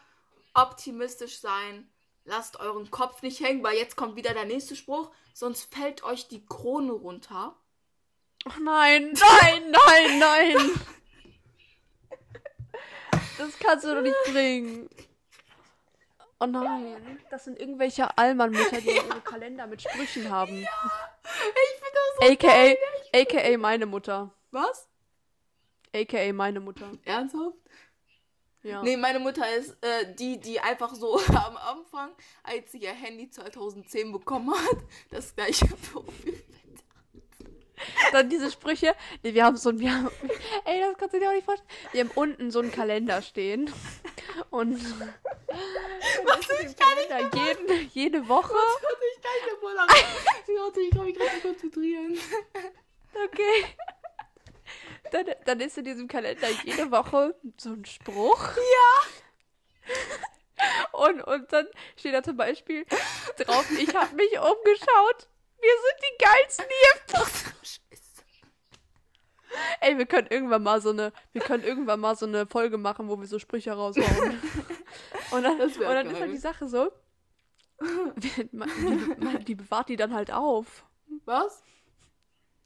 optimistisch sein. Lasst euren Kopf nicht hängen, weil jetzt kommt wieder der nächste Spruch, sonst fällt euch die Krone runter. Ach nein, nein, nein, nein. Das kannst du doch nicht bringen. Oh nein, das sind irgendwelche Allmann-Mütter, die ihre Kalender mit Sprüchen haben. Ich finde das so AKA, geil. AKA meine Mutter. Was? AKA meine Mutter. Ernsthaft? Ja. Nee, meine Mutter ist äh, die, die einfach so am Anfang, als sie ihr Handy 2010 bekommen hat, das gleiche Profil. Dann diese Sprüche. Nee, wir haben so ein, wir haben, ey, das kannst du dir auch nicht vorstellen. Wir haben unten so einen Kalender stehen. Und Was ich gar nicht jeden, jede Woche. Warte, ich kann nicht mehr voll Warte, ich kann mich gerade konzentrieren. Okay. Dann, dann ist in diesem Kalender jede Woche so ein Spruch. Ja. Und, und dann steht da zum Beispiel drauf, ich habe mich umgeschaut. Wir sind die geilsten hier. Ey, wir können irgendwann mal so eine, wir können irgendwann mal so eine Folge machen, wo wir so Sprüche raushauen. Und dann, und dann ist halt die Sache so, die, die, die bewahrt die dann halt auf. Was?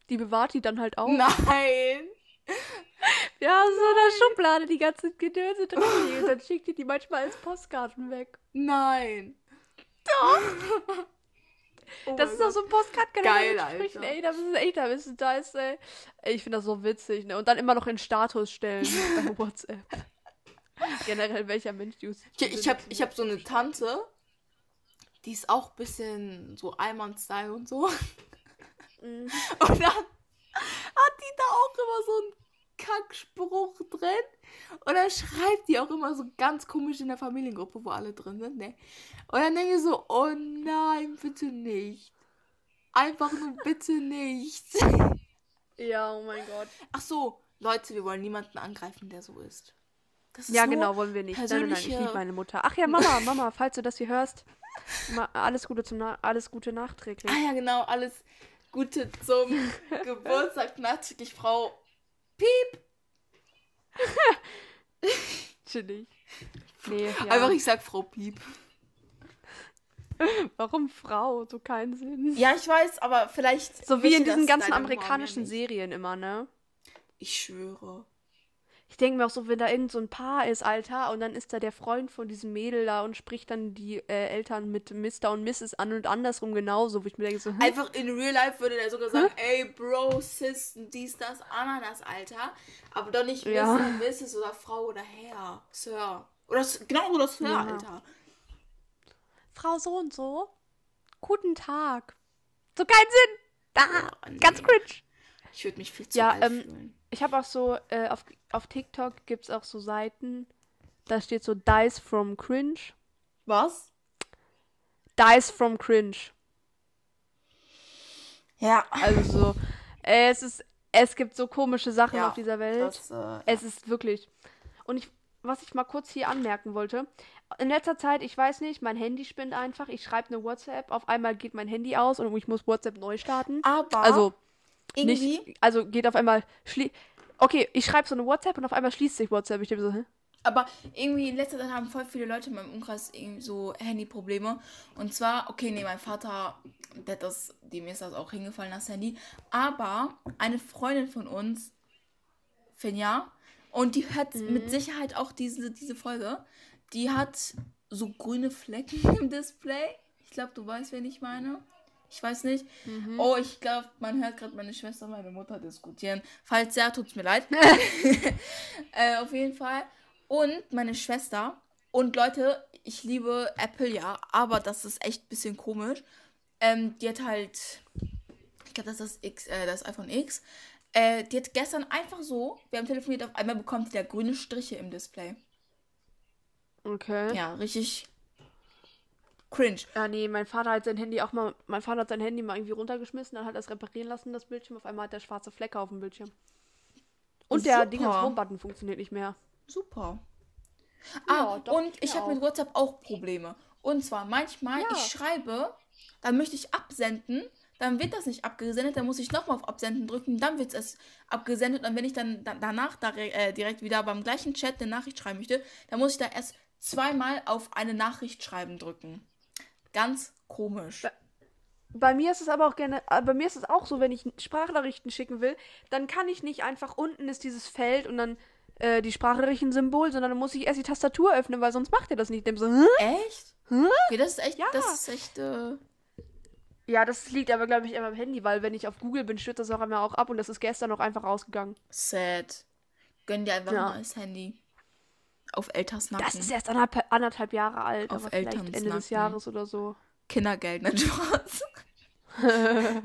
Die bewahrt die dann halt auf. Nein. Wir haben so eine Schublade die ganze Gedönse drin. Und dann schickt die die manchmal als Postkarten weg. Nein. Oh Das ist auch Gott. so ein Postkartenkalender Geil. Alter. Ey, das ist echt, da ist, da ist, ey, ey, ich finde das so witzig, ne? Und dann immer noch in Status stellen bei WhatsApp. Generell welcher Mensch die Ich, ich habe ich hab so eine Tante, die ist auch ein bisschen so Allmann-Style und so. Mhm. Und dann hat die da auch immer so einen Kackspruch drin. Und dann schreibt die auch immer so ganz komisch in der Familiengruppe, wo alle drin sind, ne? Und dann denke ich so, oh nein, bitte nicht. Einfach nur bitte nicht. Ja, oh mein Gott. Ach so, Leute, wir wollen niemanden angreifen, der so ist. Ist Ja, genau, wollen wir nicht. Nein, nein, ich liebe meine Mutter. Ach ja, Mama, Mama, falls du das hier hörst, alles Gute zum Na alles Gute nachträglich. Ah ja, genau, alles Gute zum Geburtstag nachträglich, Frau Piep. Chillig. Nee, ja. Einfach, ich sag Frau Piep. Warum Frau? So keinen Sinn. Ja, ich weiß, aber vielleicht. So wie in diesen ganzen amerikanischen. Serien immer, ne? Ich schwöre. Ich denke mir auch so, wenn da irgend so ein Paar ist, Alter, und dann ist da der Freund von diesem Mädel da und spricht dann die äh, Eltern mit Mr. und Mrs. an und andersrum genauso, wo ich mir denke so, hm, Einfach in real life würde der sogar sagen, ey, Bro, Sis, dies, das, Ananas, Alter. Aber doch nicht Ja. Mr., Mrs. oder Frau oder Herr, Sir. Oder genau oder Sir, Ja. Alter. Frau so und so, guten Tag. So keinen Sinn. Da, Oh, nee. ganz cringe. Ich würde mich viel zu Ja, alt ähm, fühlen. Ich habe auch so, äh, auf, auf TikTok gibt es auch so Seiten, da steht so Dice from Cringe. Was? Dice from Cringe. Ja. Also so, äh, es ist, es gibt so komische Sachen Ja, auf dieser Welt. Das, äh, Es ist wirklich. Und ich, was ich mal kurz hier anmerken wollte, in letzter Zeit, ich weiß nicht, mein Handy spinnt einfach. Ich schreibe eine WhatsApp, auf einmal geht mein Handy aus und ich muss WhatsApp neu starten. aber Also irgendwie. nicht, also geht auf einmal Okay, ich schreibe so eine WhatsApp und auf einmal schließt sich WhatsApp. Ich denke so, hä? Aber irgendwie in letzter Zeit haben voll viele Leute in meinem Umkreis irgendwie so Handyprobleme. Und zwar, okay, nee, mein Vater, der das, dem ist das auch hingefallen, das Handy. Aber eine Freundin von uns, Finja, und die hört mit Sicherheit auch diese, diese Folge, die hat so grüne Flecken im Display. Ich glaube, du weißt, wen ich meine. Ich weiß nicht. Oh, ich glaube, man hört gerade meine Schwester und meine Mutter diskutieren. Falls ja, tut's mir leid. äh, auf jeden Fall. Und meine Schwester. Und Leute, ich liebe Apple, ja, aber das ist echt ein bisschen komisch. Ähm, die hat halt, ich glaube, das ist das, X, äh, das iPhone X. Äh, die hat gestern einfach so, wir haben telefoniert, auf einmal bekommt die da grüne Striche im Display. Okay. Ja, richtig cringe. Ja, nee, mein Vater hat sein Handy auch mal, mein Vater hat sein Handy mal irgendwie runtergeschmissen, dann hat er es reparieren lassen, das Bildschirm. Auf einmal hat der schwarze Flecke auf dem Bildschirm. Und der Super. Dingens Home-Button funktioniert nicht mehr. Super. Ja, ah, dachte und ich habe mit. WhatsApp auch Probleme. Und zwar manchmal, Ja. ich schreibe, dann möchte ich absenden, dann wird das nicht abgesendet, dann muss ich nochmal auf Absenden drücken, dann wird es abgesendet. Und wenn ich dann da, danach da, äh, direkt wieder beim gleichen Chat eine Nachricht schreiben möchte, dann muss ich da erst zweimal auf eine Nachricht schreiben drücken. Ganz komisch. Bei mir ist es aber auch gerne, äh, bei mir ist es auch so, wenn ich Sprachnachrichten schicken will, dann kann ich nicht einfach unten ist dieses Feld und dann äh, die Sprachnachrichten-Symbol, sondern dann muss ich erst die Tastatur öffnen, weil sonst macht er das nicht. Dem so, Hä? Echt? Hä? Okay, das ist echt, Ja. das ist echt, äh, Ja, das liegt aber, glaube ich, eher am Handy, weil wenn ich auf Google bin, stürzt das auch immer auch ab und das ist gestern noch einfach ausgegangen. sad. Gönn dir einfach Ja. ein neues Handy. Auf Elters Nacken. Das ist erst anderthalb, anderthalb Jahre alt, Auf aber vielleicht Elterns Ende des. Jahres oder so. Kindergeld, nicht Spaß.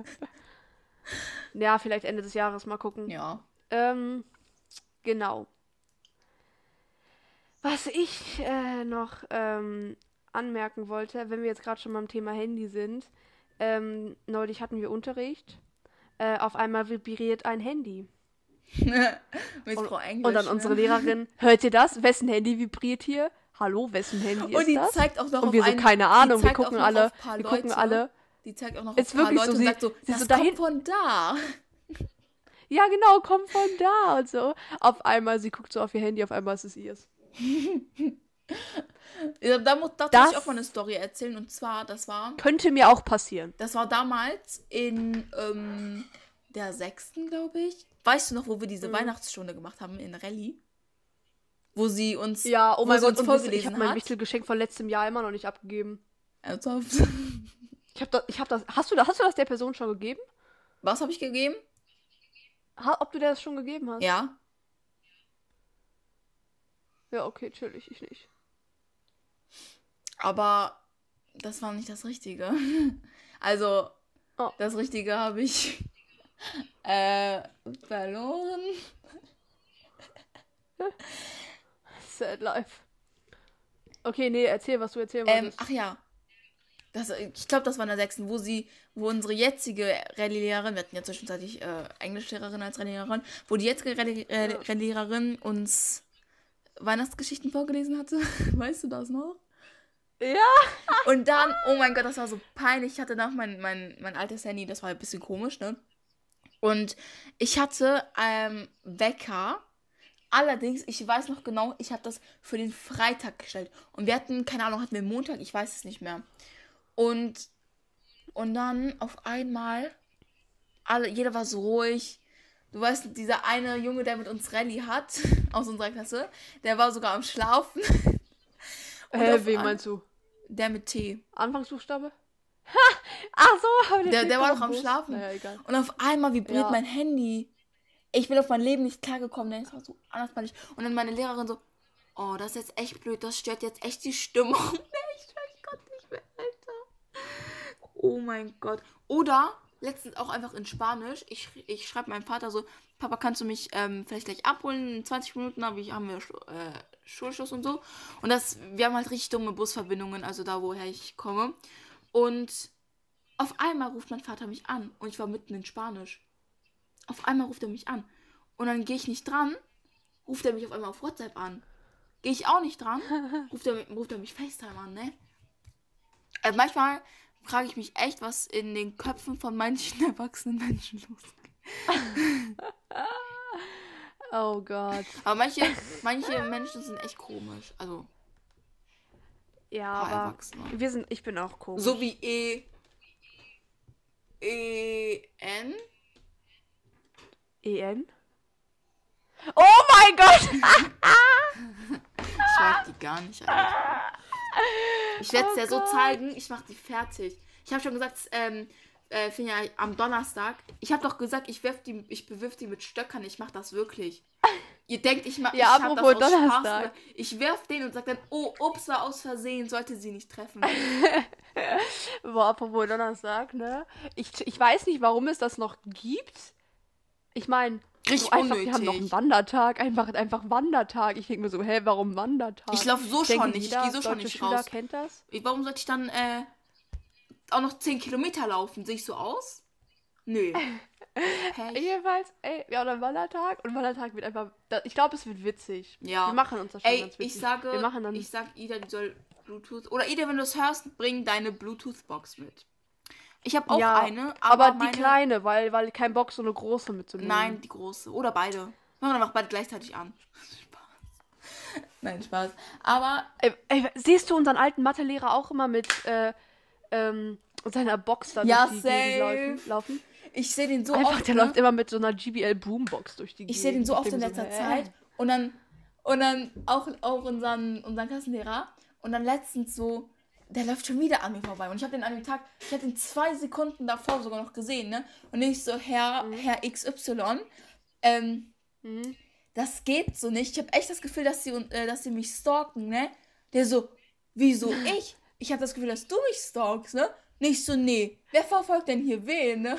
Ja, vielleicht Ende des Jahres, mal gucken. Ja. Ähm, genau. Was ich äh, noch ähm, anmerken wollte, wenn wir jetzt gerade schon beim Thema Handy sind, ähm, neulich hatten wir Unterricht. Äh, auf einmal vibriert ein Handy. Und, und dann ne? unsere Lehrerin, hört ihr das? Wessen Handy vibriert hier? Hallo, wessen Handy ist Und die das? zeigt auch noch und auf wir so, ein- keine Ahnung, wir gucken alle, auf wir gucken Leute. alle. Die zeigt auch noch Ist auf ein paar wirklich so, Leute sie- und sagt so, das so kommt von da. Ja, genau, kommt von da und so. Auf einmal, sie guckt so auf ihr Handy, auf einmal ist es ihrs. Ja, Da muss, Das- muss ich auch mal eine Story erzählen. Und zwar, das war, Könnte mir auch passieren. das war damals in ähm, der sechsten, glaube ich. Weißt du noch, wo wir Mhm. diese Weihnachtsstunde gemacht haben in Rallye? Wo sie uns, Ja, oh mein Gott, uns ich habe mein. Wichtelgeschenk von letztem Jahr immer noch nicht abgegeben. Ernsthaft? Ich habe das, ich habe das, hast du das, hast du das der Person schon gegeben? Was habe ich gegeben? Ha, ob du dir das schon gegeben hast? Ja. Ja, okay, chillig, ich nicht. Aber das war nicht das Richtige. Also, Oh. das Richtige habe ich äh, verloren. Sad life. Okay, nee, erzähl, was du erzählen Ähm, wolltest. ach ja. Das, ich glaube, das war in der sechsten, wo sie, wo unsere jetzige Rallye-Lehrerin, wir hatten ja zwischenzeitlich äh, Englischlehrerin als Rallye-Lehrerin, wo die jetzige Rallye- äh, Ja. Rallye-Lehrerin uns Weihnachtsgeschichten vorgelesen hatte. Weißt du das noch? ja. Und dann, oh mein Gott, das war so peinlich. Ich hatte noch mein, mein, mein altes Handy, das war ein bisschen komisch, ne? Und ich hatte ähm, Wecker. Allerdings, ich weiß noch genau, ich habe das für den Freitag gestellt. Und wir hatten, keine Ahnung, hatten wir Montag, ich weiß es nicht mehr. Und, und dann auf einmal, alle, jeder war so ruhig. Du weißt, dieser eine Junge, der mit uns Rallye hat, aus unserer Klasse, der war sogar am Schlafen. Hä, auf wen ein- meinst du? Der mit T. Anfangsbuchstabe? Ha! Ach so, aber Der- der war doch am Bus. Schlafen. Naja, egal. Und auf einmal vibriert Ja. mein Handy. Ich bin auf mein Leben nicht klargekommen, denn es war so anders peinlich. Und dann meine Lehrerin so, oh, das ist jetzt echt blöd, das stört jetzt echt die Stimmung. ich, konnte nicht mehr, Alter. Oh mein Gott. Oder letztens auch einfach in Spanisch. Ich, ich schreibe meinem Vater so, Papa, kannst du mich ähm, vielleicht gleich abholen? In 20 Minuten habe ich, haben wir äh, Schulschluss und so. Und das, wir haben halt richtig dumme Busverbindungen, also da, woher ich komme. Und auf einmal ruft mein Vater mich an und ich war mitten in Spanisch. Auf einmal ruft er mich an. Und dann gehe ich nicht dran, ruft er mich auf einmal auf WhatsApp an. Gehe ich auch nicht dran, ruft er, ruft er mich FaceTime an, ne? Also manchmal frage ich mich echt, was in den Köpfen von manchen erwachsenen Menschen losgeht. Oh Gott. Aber manche, manche Menschen sind echt komisch. Also, Ja, aber Erwachsene. wir sind, ich bin auch komisch. So wie E. E. N. EN? Oh mein Gott! Ich mag die gar nicht, Alter. Ich werde es Oh dir so zeigen, ich mach die fertig. Ich habe schon gesagt, ähm, äh, Finja, am Donnerstag. Ich habe doch gesagt, ich werf die, ich bewirf die mit Stöckern. Ich mach das wirklich. Ihr denkt, ich mach Ja, ich apropos das aus Spaß Donnerstag. gemacht. Ich werf den und sag dann, oh, ups, war aus Versehen, sollte sie nicht treffen. Boah, apropos Donnerstag, ne? Ich, ich weiß nicht, warum es das noch gibt. Ich meine, Richtig so einfach, wir haben noch einen. Wandertag, einfach, einfach Wandertag. Ich denke mir so, hä, warum Wandertag? Ich lauf so denke, schon nicht, ich gehe so schon nicht Schüler raus. kennt das. Warum sollte ich dann äh, auch noch 10 Kilometer laufen? Sehe ich so aus? Nö. Pech. Jedenfalls, ey, ja, oder Wandertag. Und Wandertag wird einfach, ich glaube, es wird witzig. Ja. Wir machen uns das schon Ey, ganz witzig. ich sage, wir machen dann, ich sag Ida, die soll Bluetooth. Oder Ida, wenn du es hörst, bring deine Bluetooth-Box mit. Ich habe auch ja, eine, aber, aber, die meine, kleine, weil, weil kein Bock, so eine große mitzunehmen. Nein, die große. Oder beide. Machen wir dann auch beide gleichzeitig an. Spaß. Nein, Spaß. Aber Ey, ey, siehst du unseren alten Mathelehrer auch immer mit äh, ähm, seiner Box da Ja, durch die safe. laufen? laufen? Ich sehe den so Einfach, oft. der ne? läuft immer mit so einer GBL Boombox durch die Gegend. Ich sehe den so oft in letzter hä? Zeit. Und dann, und dann auch, auch unseren, unseren Klassenlehrer. Und dann letztens so, der läuft schon wieder an mir vorbei. Und ich habe den an dem Tag, ich habe den zwei Sekunden davor sogar noch gesehen, ne? Und ich so, Herr, Herr XY, ähm, Mhm. das geht so nicht. Ich habe echt das Gefühl, dass sie, äh, dass sie mich stalken, ne? Der so, wieso ich? Ich habe das Gefühl, dass du mich stalkst, ne? Nicht so, nee. Wer verfolgt denn hier wen, ne?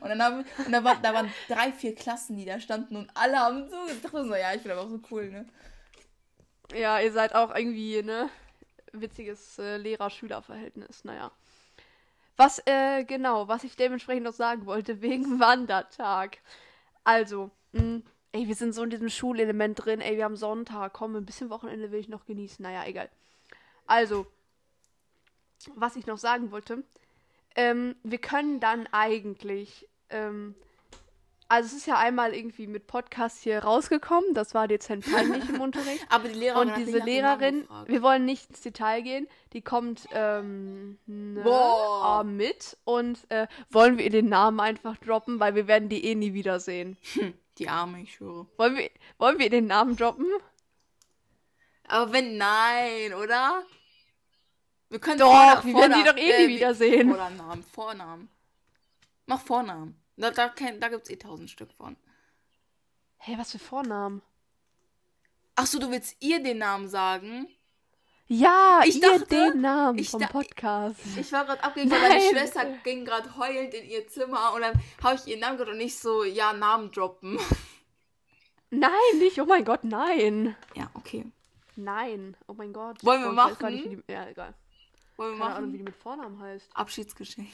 Und dann haben, und da, war, da waren drei, vier Klassen, die da standen und alle haben so, ich dachte so, ja, ich bin aber auch so cool, ne? Ja, ihr seid auch irgendwie, ne? Witziges äh, Lehrer-Schüler-Verhältnis, naja. Was, äh, genau, was ich dementsprechend noch sagen wollte, wegen Wandertag. Also, mh, ey, wir sind so in diesem Schulelement drin, ey, wir haben Sonntag, komm, ein bisschen Wochenende will ich noch genießen, naja, egal. Also, was ich noch sagen wollte, ähm, wir können dann eigentlich, ähm, also es ist ja einmal irgendwie mit Podcast hier rausgekommen, das war dezent peinlich im Unterricht. Aber die Lehrerin Und diese Lehrerin, wir wollen nicht ins Detail gehen, die kommt ähm, ne, äh, mit und äh, wollen wir ihr den Namen einfach droppen, weil wir werden die eh nie wiedersehen. Die Arme, ich schwöre. Wollen wir, wollen wir ihr den Namen droppen? Aber wenn, nein, oder? Wir können Doch, Vorna- wir werden die doch eh nie wie- wiedersehen. Vornamen, Vornamen. Mach Vornamen. Da, da, da gibt's eh tausend Stück von. Hey, was für Vornamen? Ach so, du willst ihr den Namen sagen? Ja, Ich ihr dachte- den Namen ich vom Podcast. Ich war gerade abgelenkt, weil meine. Schwester ging gerade heulend in ihr Zimmer und dann habe ich ihren Namen gehört und nicht so, ja, Namen droppen. Nein, nicht, oh mein Gott, nein. Ja, okay. Nein, oh mein Gott. Wollen wir ich machen? die, ja, egal. Wollen wir Keine Ahnung, wie machen? die mit Vornamen heißt. Abschiedsgeschenk.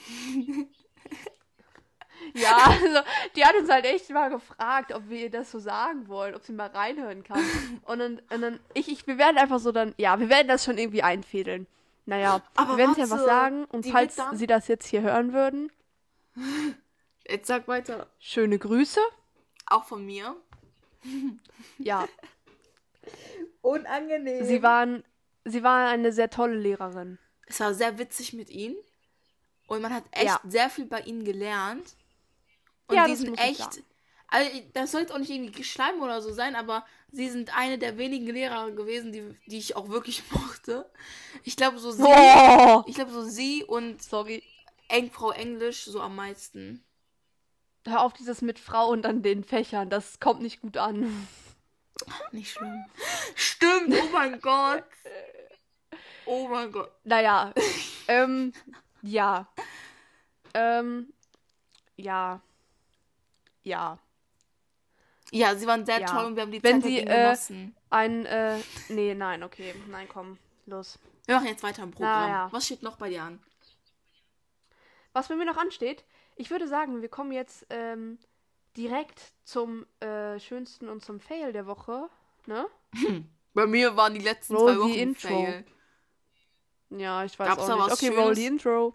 Ja, also die hat uns halt echt mal gefragt, ob wir ihr das so sagen wollen, ob sie mal reinhören kann. Und dann, und dann ich, ich, wir werden einfach so dann, ja, wir werden das schon irgendwie einfädeln. Naja, Aber wir werden es ja was sagen und falls dann- sie das jetzt hier hören würden, Jetzt sag weiter. Schöne Grüße. Auch von mir. Ja, Unangenehm. sie waren, sie war eine sehr tolle Lehrerin. Es war sehr witzig mit ihnen. Und man hat echt Ja. sehr viel bei ihnen gelernt. Und Ja, die das sind echt. Also, das soll jetzt auch nicht irgendwie Schleim oder so sein, aber sie sind eine der wenigen Lehrer gewesen, die, die ich auch wirklich mochte. Ich glaube, so sie. Oh, Ich glaube, so sie und sorry. Eng Frau Englisch so am meisten. Hör auf dieses mit Frau und dann den Fächern. Das kommt nicht gut an. Nicht schlimm. Stimmt, oh mein Gott. Oh mein Gott. Naja, ähm, ja. Ähm, ja. Ja. Ja, sie waren sehr Ja. toll und wir haben die Wenn Zeit sie, äh, genossen. Ein, äh, nee, nein, okay. Nein, komm, los. Wir machen jetzt weiter im Programm. ja. Was steht noch bei dir an? Was bei mir noch ansteht, ich würde sagen, wir kommen jetzt ähm, direkt zum äh, schönsten und zum Fail der Woche. Ne? Bei mir waren die letzten Roll zwei Wochen Intro. Fail. Ja, ich weiß Gab's auch nicht. was Okay, roll Schönes? the Intro.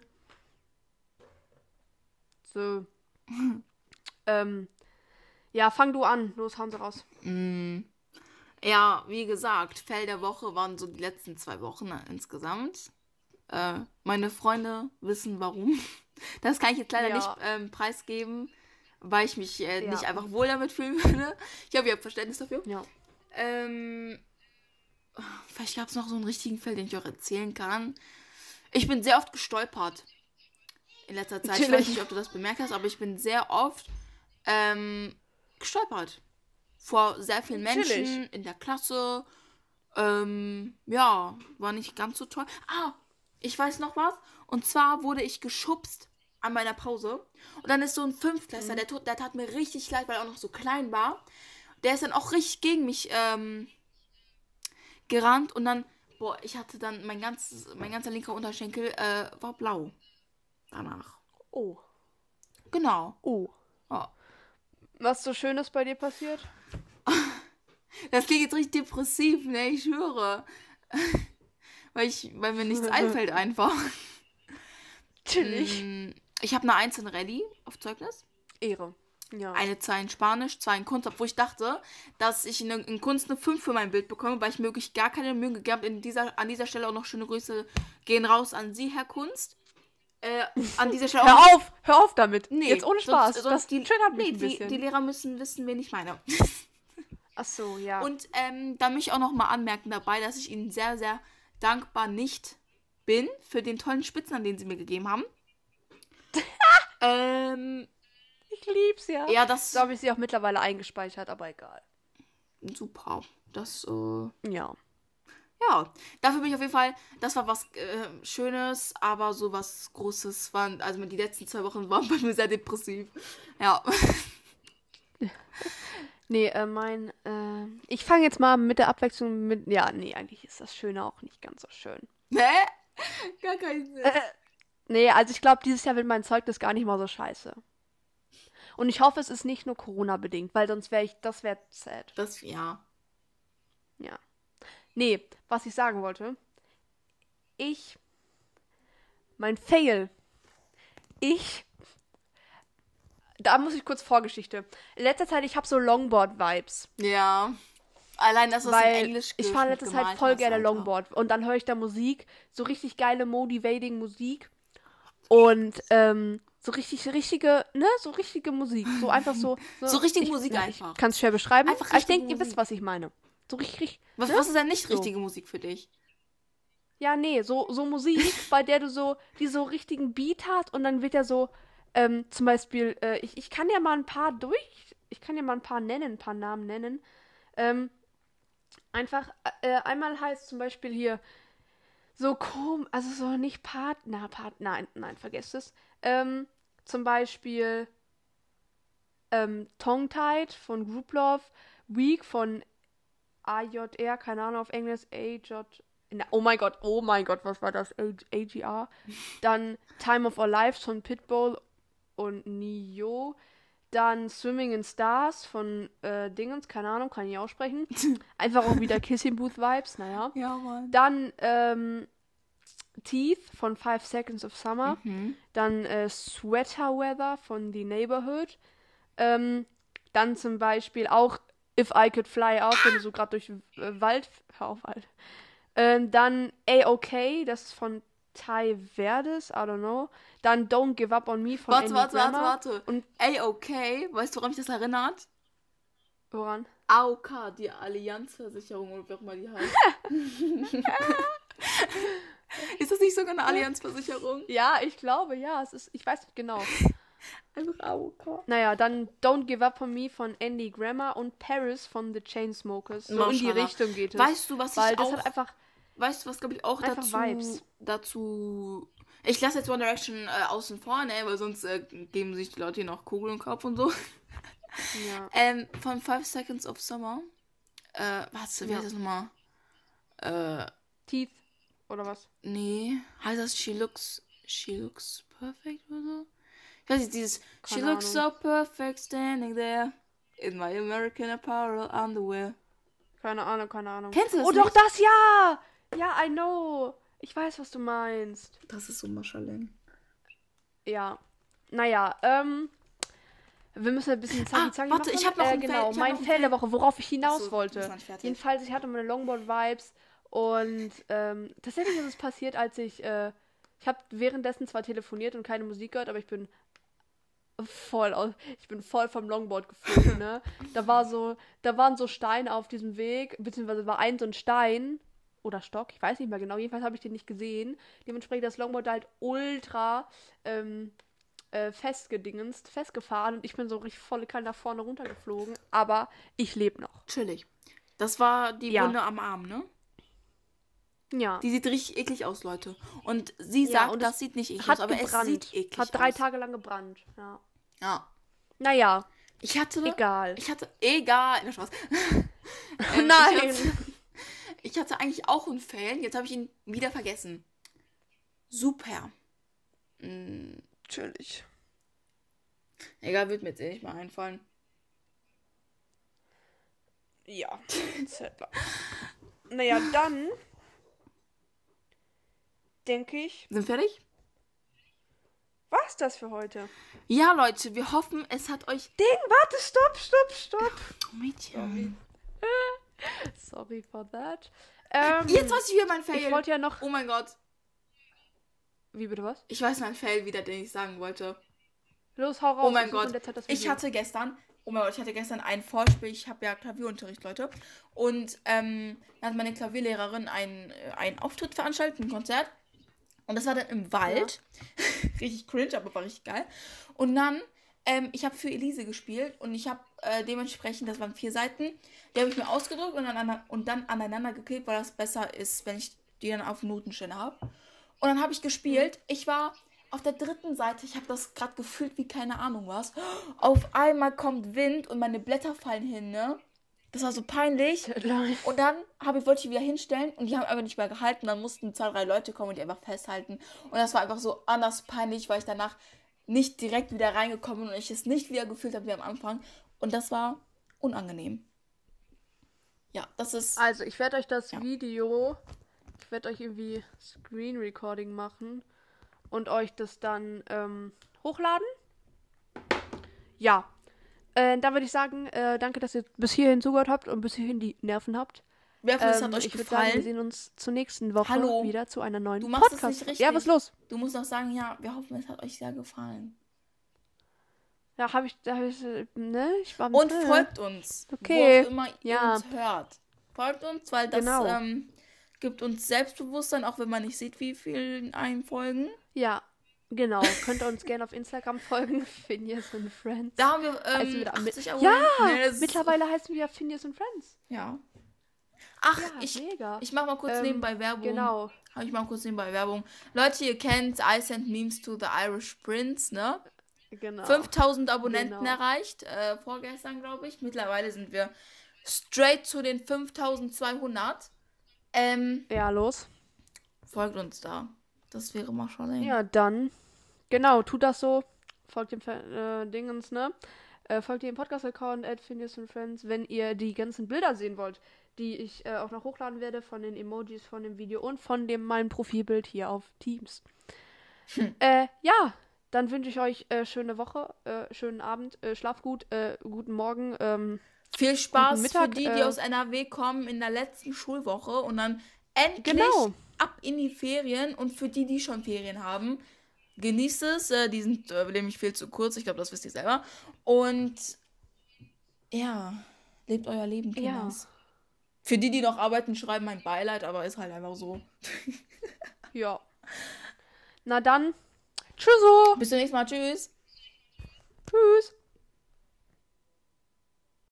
So. ähm, ja, fang du an. Los, hauen sie raus. Mm. Ja, wie gesagt, Fail der Woche waren so die letzten zwei Wochen äh, insgesamt. Äh, meine Freunde wissen warum. Das kann ich jetzt leider Ja. nicht ähm, preisgeben, weil ich mich äh, Ja. nicht einfach wohl damit fühlen würde. Ich hoffe, ihr habt Verständnis dafür. Ja. Ähm, vielleicht gab es noch so einen richtigen Fall, den ich euch erzählen kann. Ich bin sehr oft gestolpert in letzter Zeit. Ich Chillig. weiß nicht, ob du das bemerkt hast, aber ich bin sehr oft ähm, gestolpert. Vor sehr vielen Menschen Chillig. in der Klasse. Ähm, ja, war nicht ganz so toll. Ah, ich weiß noch was. Und zwar wurde ich geschubst an meiner Pause. Und dann ist so ein Fünftklässler, der, tut, der tat mir richtig leid, weil er auch noch so klein war. Der ist dann auch richtig gegen mich ähm, gerannt. Und dann, boah, ich hatte dann, mein, ganzes, mein ganzer linker Unterschenkel äh, war blau. Danach. Oh. Genau. Oh. Ja. Was so Schönes bei dir passiert? Das klingt jetzt richtig depressiv, ne? Ich schwöre. weil, ich, weil mir nichts einfällt einfach. Chillig. Mm, Ich habe eine einzelne Rallye auf Zeugnis. Ehre. Ja. Eine 2 in Spanisch, 2 in Kunst, obwohl ich dachte, dass ich in, in Kunst eine 5 für mein Bild bekomme, weil ich mir wirklich gar keine Mühe gegeben habe. In dieser, an dieser Stelle auch noch schöne Grüße gehen raus an Sie, Herr Kunst. Äh, an dieser Stelle Hör auf! Hör auf damit! Nee, Jetzt ohne Spaß. Sonst, das sonst die, mich nee, ein die, die Lehrer müssen wissen, wen ich meine. Ach so, ja. Und ähm, da möchte ich auch noch mal anmerken dabei, dass ich ihnen sehr, sehr dankbar nicht bin für den tollen Spitznamen, den sie mir gegeben haben. ähm, ich lieb's ja. ja, das So habe ich sie auch mittlerweile eingespeichert, aber egal. super. Das, äh, Ja. ja, dafür bin ich auf jeden Fall, das war was äh, Schönes, aber so was Großes waren, also die letzten zwei Wochen waren bei mir sehr depressiv. Ja. Nee, äh, mein, äh, ich fange jetzt mal mit der Abwechslung mit, ja, nee, eigentlich ist das Schöne auch nicht ganz so schön. Hä? Gar keinen Sinn. Nee, also ich glaube, dieses Jahr wird mein Zeugnis gar nicht mal so scheiße. Und ich hoffe, es ist nicht nur Corona-bedingt, weil sonst wäre ich, das wäre sad. Das, ja. Ja. Nee, was ich sagen wollte. Ich. Mein Fail. Ich. Da muss ich kurz Vorgeschichte. In letzter Zeit, ich habe so Longboard-Vibes. Ja. Allein, dass das in Weil Englisch ich fahre in letzter Zeit voll gerne Alter. Longboard. Und dann höre ich da Musik. So richtig geile, motivating Musik. Und ähm, so richtig, richtige, ne? So richtige Musik. So einfach so. So richtige ich, Musik ja, einfach. Ich kann es schwer beschreiben. Einfach ich denke, ihr wisst, was ich meine. So richtig. Was, ne? was ist denn nicht So. richtige Musik für dich? Ja, nee, so, so Musik, bei der du so, die so richtigen Beat hat und dann wird ja so, ähm, zum Beispiel, äh, ich, ich kann ja mal ein paar durch, ich kann ja mal ein paar nennen, ein paar Namen nennen. Ähm, einfach, äh, einmal heißt zum Beispiel hier, so kom, also so nicht Part, na, Part, nein, nein, vergesst es. Ähm, zum Beispiel, ähm, Tongue Tied von Group Love, Weak von AJR, keine Ahnung auf Englisch, AJ, oh mein Gott, oh mein Gott, was war das? AGR. Dann Time of Our Lives von Pitbull und Nio. Dann Swimming in Stars von äh, Dingens, keine Ahnung, kann ich aussprechen. Einfach auch wieder Kissing Booth Vibes, naja. Ja, Mann. Dann, ähm, Teeth von Five Seconds of Summer. Mhm. Dann äh, Sweater Weather von The Neighborhood. Ähm, dann zum Beispiel auch If I Could Fly Out, wenn du so gerade durch äh, Wald. Hör auf, Alter. Ähm, dann A-OK, das ist von Ty Verdes, I don't know. Dann Don't Give Up on Me von Warte, Andy warte, warte, Grammer. warte. Und Ey, okay. Weißt du, woran mich das erinnert? woran? AOK, die Allianzversicherung oder wie auch immer die heißt. ist das nicht sogar eine Allianzversicherung? Ja, ich glaube, ja. Es ist, ich weiß nicht genau. Einfach AOK. Naja, dann Don't Give Up on Me von Andy Grammer und Paris von The Chainsmokers. So in die. Richtung geht es. Weißt du, was Weil ich das auch... hat einfach. weißt du, was glaube ich auch einfach dazu... Vibes. dazu... Ich lasse jetzt One Direction äh, außen vor, ne? Weil sonst äh, geben sich die Leute hier noch Kugeln im Kopf und so. Ja. Ähm, von Five Seconds of Summer. Äh, warte, wie Ja. heißt das nochmal? Äh, Teeth. Oder was? nee. Heißt das She Looks... She Looks Perfect oder so? Ich weiß nicht, dieses She Keine looks so perfect standing there in my American Apparel underwear. Keine Ahnung, keine Ahnung. Kennst du das Oh, doch, nicht? das ja! Ja, I know. Ich weiß, was du meinst. Das ist so Maschalling. Ja. Naja, ähm. Wir müssen ein bisschen Ah, Zagi warte, ich hab noch äh, Fail- Genau, hab mein Fail der Fail. Woche, worauf ich hinaus Achso, wollte. Jedenfalls, ich hatte meine Longboard-Vibes und ähm, tatsächlich ist es passiert, als ich, äh, ich habe währenddessen zwar telefoniert und keine Musik gehört, aber ich bin voll aus, ich bin voll vom Longboard geflogen, ne? Da war so, da waren so Steine auf diesem Weg, beziehungsweise war ein so ein Stein oder Stock, ich weiß nicht mehr genau, jedenfalls habe ich den nicht gesehen. Dementsprechend das Longboard halt ultra ähm, äh, festgedingenst, festgefahren und ich bin so richtig volle Kanne nach vorne runtergeflogen, aber ich lebe noch. Chillig. Das war die Ja. Wunde am Arm, ne? Ja. Die sieht richtig eklig aus, Leute. Und sie Ja, sagt, und das sieht nicht eklig hat aus, aber gebrannt. es sieht eklig hat drei aus. Tage lang gebrannt. Ja. Ja. Naja, Ich hatte. egal. Ich hatte. Egal. Na, Spaß. Ähm, Nein. Ich hatte, ich hatte eigentlich auch einen Fail. Jetzt habe ich ihn wieder vergessen. Super. Hm, Natürlich. egal, wird mir jetzt eh nicht mal einfallen. Ja. Naja, dann denke ich, Sind fertig? war's das für heute? Ja, Leute, wir hoffen, es hat euch. Ding, warte, stopp, stopp, stopp. Oh, Mädchen. Sorry for that. Ähm, Jetzt weiß ich wieder mein Fail. ich wollte ja noch. Oh mein Gott. Wie bitte was? Ich weiß meinen Fail wieder, den ich sagen wollte. Los, hau raus. Oh mein Gott. Ich hatte gestern, oh mein Gott, ich hatte gestern ein Vorspiel. Ich habe ja Klavierunterricht, Leute. Und ähm, dann hat meine Klavierlehrerin einen, äh, einen Auftritt veranstaltet, ein Konzert. Und das war dann im Wald. richtig cringe, aber war richtig geil. Und dann, ähm, ich habe für Elise gespielt und ich habe äh, dementsprechend, das waren vier Seiten, die habe ich mir ausgedruckt und dann, und dann aneinander geklebt, weil das besser ist, wenn ich die dann auf Notenständer habe. Und dann habe ich gespielt. Ich war auf der dritten Seite. Ich habe das gerade gefühlt wie keine Ahnung was. Auf einmal kommt Wind und meine Blätter fallen hin, ne? Das war so peinlich. Und dann habe ich, wollte ich wieder hinstellen und die haben einfach nicht mehr gehalten. Dann mussten zwei, drei Leute kommen und die einfach festhalten. Und das war einfach so anders peinlich, weil ich danach nicht direkt wieder reingekommen bin und ich es nicht wieder gefühlt habe wie am Anfang. Und das war unangenehm. Ja, das ist. Also, ich werde euch das Ja. Video, ich werde euch irgendwie Screen Recording machen und euch das dann ähm, hochladen. Ja. Äh, dann würde ich sagen, äh, danke, dass ihr bis hierhin zugehört habt und bis hierhin die Nerven habt. Wer von es Ähm, hat euch ich würde sagen, wir gefallen? sehen uns zur nächsten Woche Hallo. wieder zu einer neuen Du machst es Podcast. nicht richtig. Ja, was ist los? Du musst auch sagen, ja, wir hoffen, es hat euch sehr gefallen. Ja, habe ich, da hab ich, ne? Ich war Und äh, folgt uns. Okay. Wo auch immer ihr Ja. uns hört. Folgt uns, weil das Genau. ähm, gibt uns Selbstbewusstsein, auch wenn man nicht sieht, wie viel einem folgen. Ja, genau. Könnt ihr uns gerne auf Instagram folgen. Phineas and Friends. Da haben wir ähm, Also am 80 Ja, Abonnenten. Nee, das ist- Mittlerweile heißen wir ja Phineas and Friends. Ja. Ach, Ja, ich, mega. ich mach mal kurz Ähm, nebenbei Werbung. Genau. Hab ich mal kurz nebenbei Werbung. Leute, ihr kennt I Send Memes to the Irish Prince, ne? Genau. 5000 Abonnenten Genau. erreicht, äh, vorgestern, glaube ich. Mittlerweile sind wir straight zu den 5200. Ähm, Ja, los. folgt uns da. Das wäre mal schon Ja, dann. Genau, tut das so. Folgt dem äh, Dingens, ne? Äh, folgt dem Podcast-Account at Phineas and Friends, wenn ihr die ganzen Bilder sehen wollt, die ich äh, auch noch hochladen werde von den Emojis von dem Video und von dem meinem Profilbild hier auf Teams. Hm. Äh, ja, dann wünsche ich euch äh, schöne Woche, äh, schönen Abend, äh, schlaf gut, äh, guten Morgen. Ähm, Viel Spaß Mittag, für die, die aus NRW kommen in der letzten Schulwoche und dann endlich Genau. Ab in die Ferien und für die, die schon Ferien haben, genießt es. Äh, die sind äh, nämlich viel zu kurz, ich glaube, das wisst ihr selber. Und ja, lebt euer Leben, Ja. Kinders. Für die, die noch arbeiten, schreiben mein Beileid, aber ist halt einfach so. ja. Na dann, tschüsso, Bis zum nächsten Mal. Tschüss. tschüss.